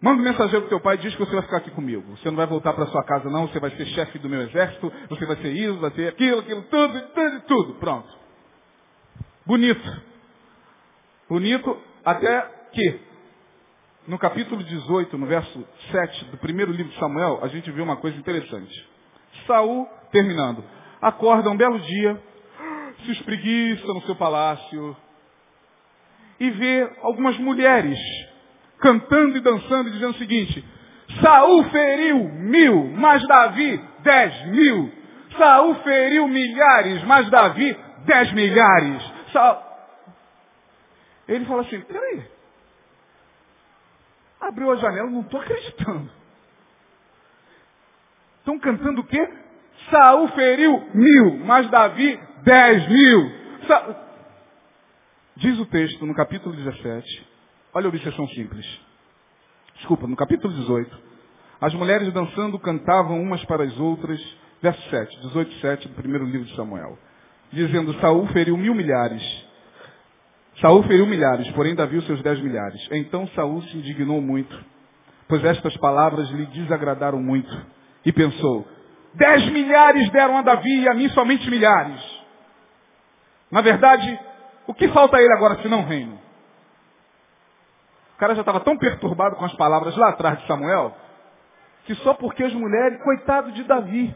B: Manda um mensageiro para teu pai e diz que você vai ficar aqui comigo. Você não vai voltar para sua casa não, você vai ser chefe do meu exército, você vai ser isso, vai ser aquilo, aquilo, tudo, tudo, tudo. Pronto. Bonito. Bonito até que, no capítulo 18, no verso 7 do primeiro livro de Samuel, a gente vê uma coisa interessante. Saul, terminando, acorda um belo dia, se espreguiça no seu palácio e vê algumas mulheres cantando e dançando e dizendo o seguinte, Saul feriu mil, mas Davi dez mil. Saul feriu milhares, mas Davi dez milhares. Sa... Ele fala assim, peraí. Abriu a janela, não estou acreditando. Estão cantando o quê? Saul feriu mil, mas Davi dez mil. Sa... Diz o texto no capítulo 17, Olha a obsessão simples. Desculpa, no capítulo 18. As mulheres dançando cantavam umas para as outras, verso 7, 18, 7 do primeiro livro de Samuel. Dizendo, Saul feriu mil milhares. Saul feriu milhares, porém Davi os seus dez milhares. Então Saul se indignou muito, pois estas palavras lhe desagradaram muito. E pensou, dez milhares deram a Davi e a mim somente milhares. Na verdade, o que falta a ele agora senão reino? Cara já estava tão perturbado com as palavras lá atrás de Samuel, que só porque as mulheres, coitado de Davi,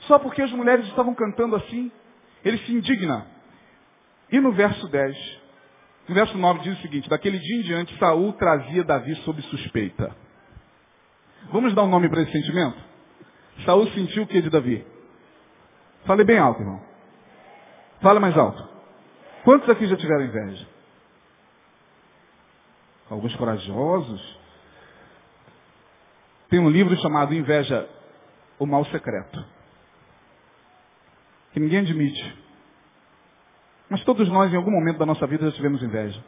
B: só porque as mulheres estavam cantando assim, ele se indigna. E no verso 10, no verso 9 diz o seguinte, daquele dia em diante, Saul trazia Davi sob suspeita. Vamos dar um nome para esse sentimento? Saul sentiu o que de Davi? Fale bem alto, irmão. Fala mais alto. Quantos aqui já tiveram inveja? Alguns corajosos. Tem um livro chamado Inveja, o Mal Secreto. Que ninguém admite. Mas todos nós, em algum momento da nossa vida, já tivemos inveja.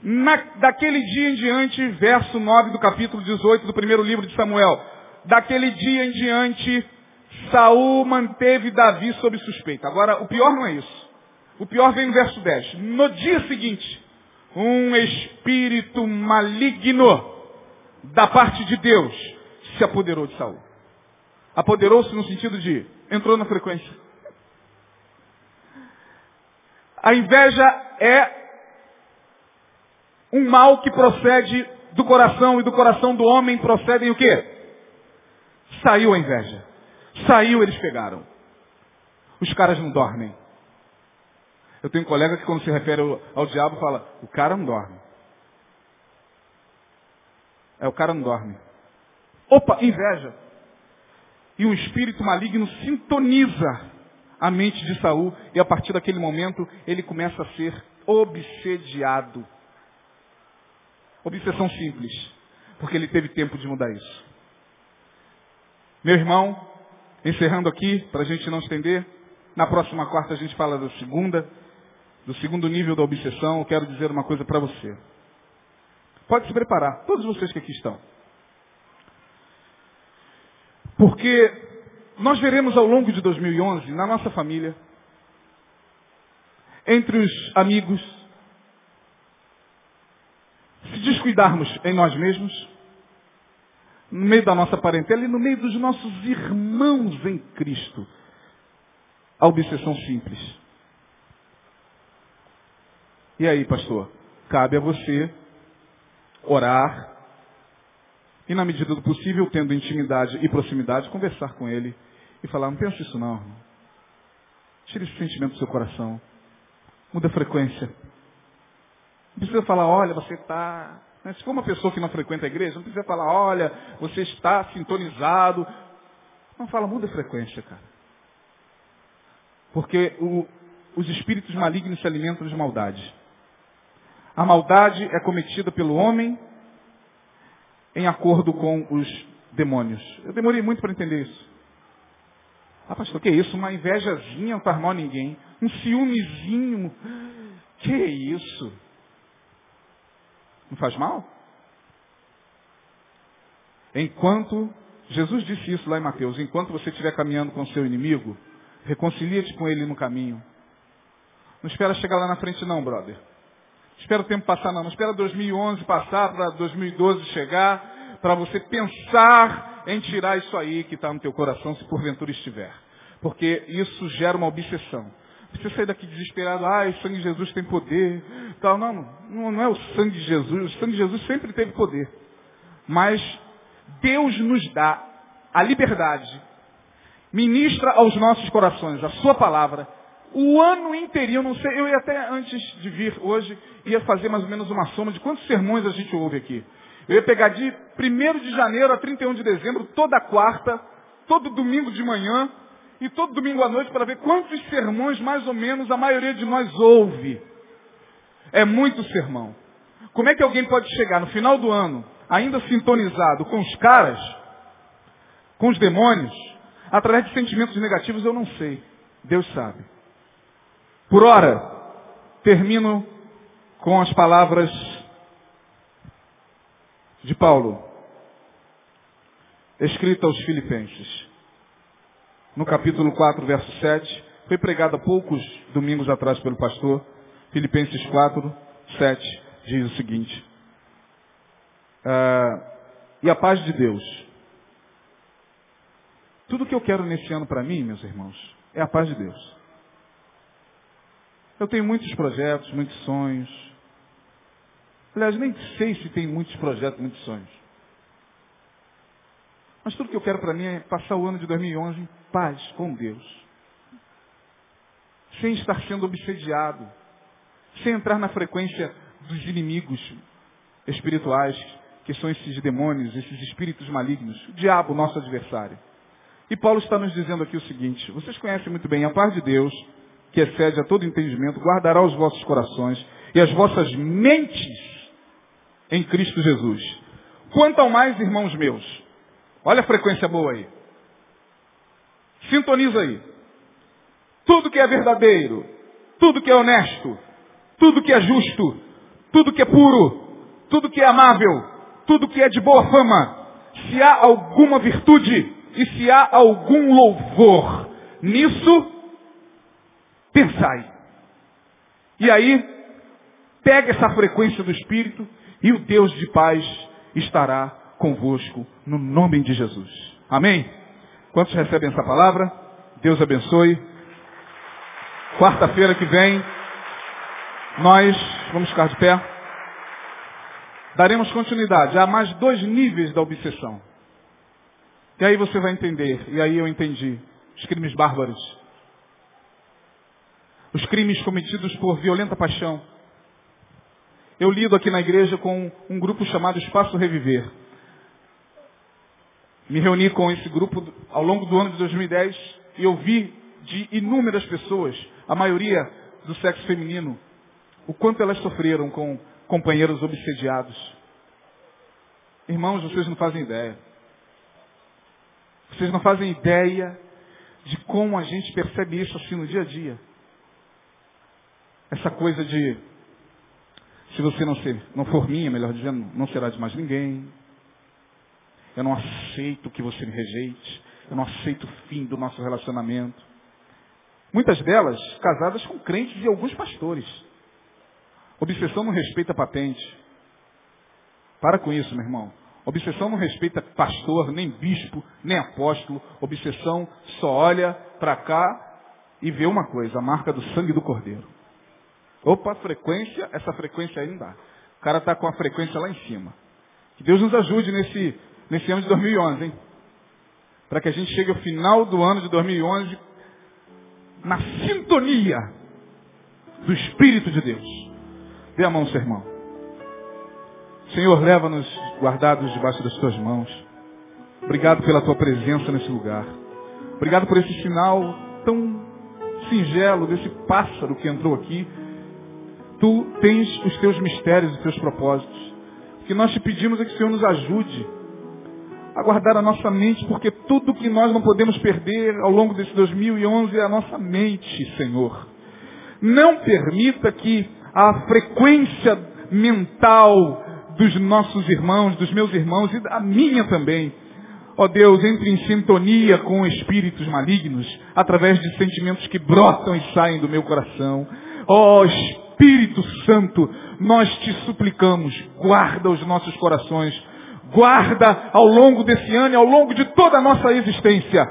B: Na, daquele dia em diante, verso 9 do capítulo 18 do primeiro livro de Samuel. Daquele dia em diante, Saul manteve Davi sob suspeita. Agora, o pior não é isso. O pior vem no verso 10. No dia seguinte, um espírito maligno da parte de Deus se apoderou de Saul. Apoderou-se no sentido de entrou na frequência. A inveja é um mal que procede do coração e do coração do homem procedem o quê? Saiu a inveja. Saiu, eles pegaram. Os caras não dormem. Eu tenho um colega que quando se refere ao, ao diabo fala, o cara não dorme. É, o cara não dorme. Opa, inveja. E um espírito maligno sintoniza a mente de Saul e a partir daquele momento ele começa a ser obsediado. Obsessão simples, porque ele teve tempo de mudar isso. Meu irmão, encerrando aqui, para a gente não estender, na próxima quarta a gente fala da segunda, do segundo nível da obsessão. Eu quero dizer uma coisa para você. Pode se preparar, todos vocês que aqui estão. Porque nós veremos ao longo de 2011, na nossa família, entre os amigos, se descuidarmos em nós mesmos, no meio da nossa parentela e no meio dos nossos irmãos em Cristo, a obsessão simples. E aí, pastor? Cabe a você orar e, na medida do possível, tendo intimidade e proximidade, conversar com ele e falar, não pensa isso não. Tire esse sentimento do seu coração. Muda a frequência. Não precisa falar, olha, você está. Né? Se for uma pessoa que não frequenta a igreja, não precisa falar, olha, você está sintonizado. Não fala, muda a frequência, cara. Porque o, os espíritos malignos se alimentam de maldade. A maldade é cometida pelo homem em acordo com os demônios. Eu demorei muito para entender isso. Ah, pastor, que isso? Uma invejazinha não faz mal a ninguém. Um ciúmezinho. Que isso? Não faz mal? Enquanto, Jesus disse isso lá em Mateus, enquanto você estiver caminhando com o seu inimigo, reconcilia-te com ele no caminho. Não espera chegar lá na frente não, brother. Espera o tempo passar não. Não espera 2011 passar para 2012 chegar, para você pensar em tirar isso aí que está no teu coração, se porventura estiver. Porque isso gera uma obsessão. Você sai daqui desesperado, ah, o sangue de Jesus tem poder. Tal. Não, não, não é o sangue de Jesus. O sangue de Jesus sempre teve poder. Mas Deus nos dá a liberdade, ministra aos nossos corações a sua palavra, o ano inteirinho, não sei, eu ia até antes de vir hoje, ia fazer mais ou menos uma soma de quantos sermões a gente ouve aqui. Eu ia pegar de 1 de janeiro a 31 de dezembro, toda quarta, todo domingo de manhã e todo domingo à noite para ver quantos sermões mais ou menos a maioria de nós ouve. É muito sermão. Como é que alguém pode chegar no final do ano, ainda sintonizado com os caras, com os demônios, através de sentimentos negativos, eu não sei. Deus sabe. Por ora, termino com as palavras de Paulo, escrita aos Filipenses. No capítulo 4, verso 7, foi pregado há poucos domingos atrás pelo pastor. Filipenses 4, 7 diz o seguinte. Ah, e a paz de Deus. Tudo que eu quero nesse ano para mim, meus irmãos, é a paz de Deus. Eu tenho muitos projetos, muitos sonhos, Aliás, nem sei se tem muitos projetos, muitos sonhos. Mas tudo que eu quero para mim é passar o ano de 2011 em paz com Deus. Sem estar sendo obsediado. Sem entrar na frequência dos inimigos espirituais, que são esses demônios, esses espíritos malignos. O diabo, nosso adversário. E Paulo está nos dizendo aqui o seguinte: vocês conhecem muito bem a paz de Deus, que excede a todo entendimento, guardará os vossos corações e as vossas mentes em Cristo Jesus. Quanto ao mais, irmãos meus, olha a frequência boa aí. Sintoniza aí. Tudo que é verdadeiro, tudo que é honesto, tudo que é justo, tudo que é puro, tudo que é amável, tudo que é de boa fama, se há alguma virtude e se há algum louvor nisso, pensai. E aí, pega essa frequência do Espírito e o Deus de paz estará convosco no nome de Jesus. Amém? Quantos recebem essa palavra? Deus abençoe. Quarta-feira que vem, nós vamos ficar de pé. Daremos continuidade. Há mais dois níveis da obsessão. E aí você vai entender. E aí eu entendi. Os crimes bárbaros. Os crimes cometidos por violenta paixão eu lido aqui na igreja com um grupo chamado Espaço Reviver. Me reuni com esse grupo ao longo do ano de 2010 e ouvi de inúmeras pessoas, a maioria do sexo feminino, o quanto elas sofreram com companheiros obsediados. Irmãos, vocês não fazem ideia. Vocês não fazem ideia de como a gente percebe isso assim no dia a dia. Essa coisa de se você não, ser, não for minha, melhor dizendo, não será de mais ninguém. Eu não aceito que você me rejeite. Eu não aceito o fim do nosso relacionamento. Muitas delas casadas com crentes e alguns pastores. Obsessão não respeita patente. Para com isso, meu irmão. Obsessão não respeita pastor, nem bispo, nem apóstolo. Obsessão só olha para cá e vê uma coisa, a marca do sangue do cordeiro. Opa, frequência, essa frequência aí não dá. O cara está com a frequência lá em cima. Que Deus nos ajude nesse, nesse ano de 2011, hein? Para que a gente chegue ao final do ano de 2011 na sintonia do Espírito de Deus. Dê a mão, seu irmão. Senhor, leva-nos guardados debaixo das tuas mãos. Obrigado pela tua presença nesse lugar. Obrigado por esse sinal tão singelo desse pássaro que entrou aqui Tu tens os teus mistérios, os teus propósitos. O que nós te pedimos é que o Senhor nos ajude a guardar a nossa mente, porque tudo que nós não podemos perder ao longo desse 2011 é a nossa mente, Senhor. Não permita que a frequência mental dos nossos irmãos, dos meus irmãos e da minha também, ó Deus, entre em sintonia com espíritos malignos, através de sentimentos que brotam e saem do meu coração. Ó Espírito, Espírito Santo, nós te suplicamos, guarda os nossos corações, guarda ao longo desse ano e ao longo de toda a nossa existência.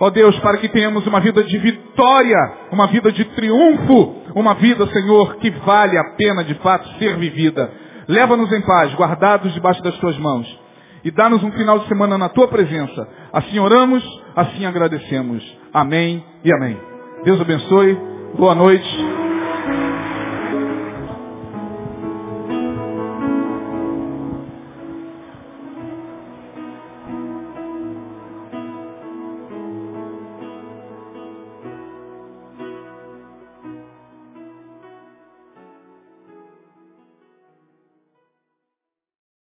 B: Ó Deus, para que tenhamos uma vida de vitória, uma vida de triunfo, uma vida, Senhor, que vale a pena de fato ser vivida. Leva-nos em paz, guardados debaixo das tuas mãos. E dá-nos um final de semana na tua presença. Assim oramos, assim agradecemos. Amém e amém. Deus abençoe. Boa noite.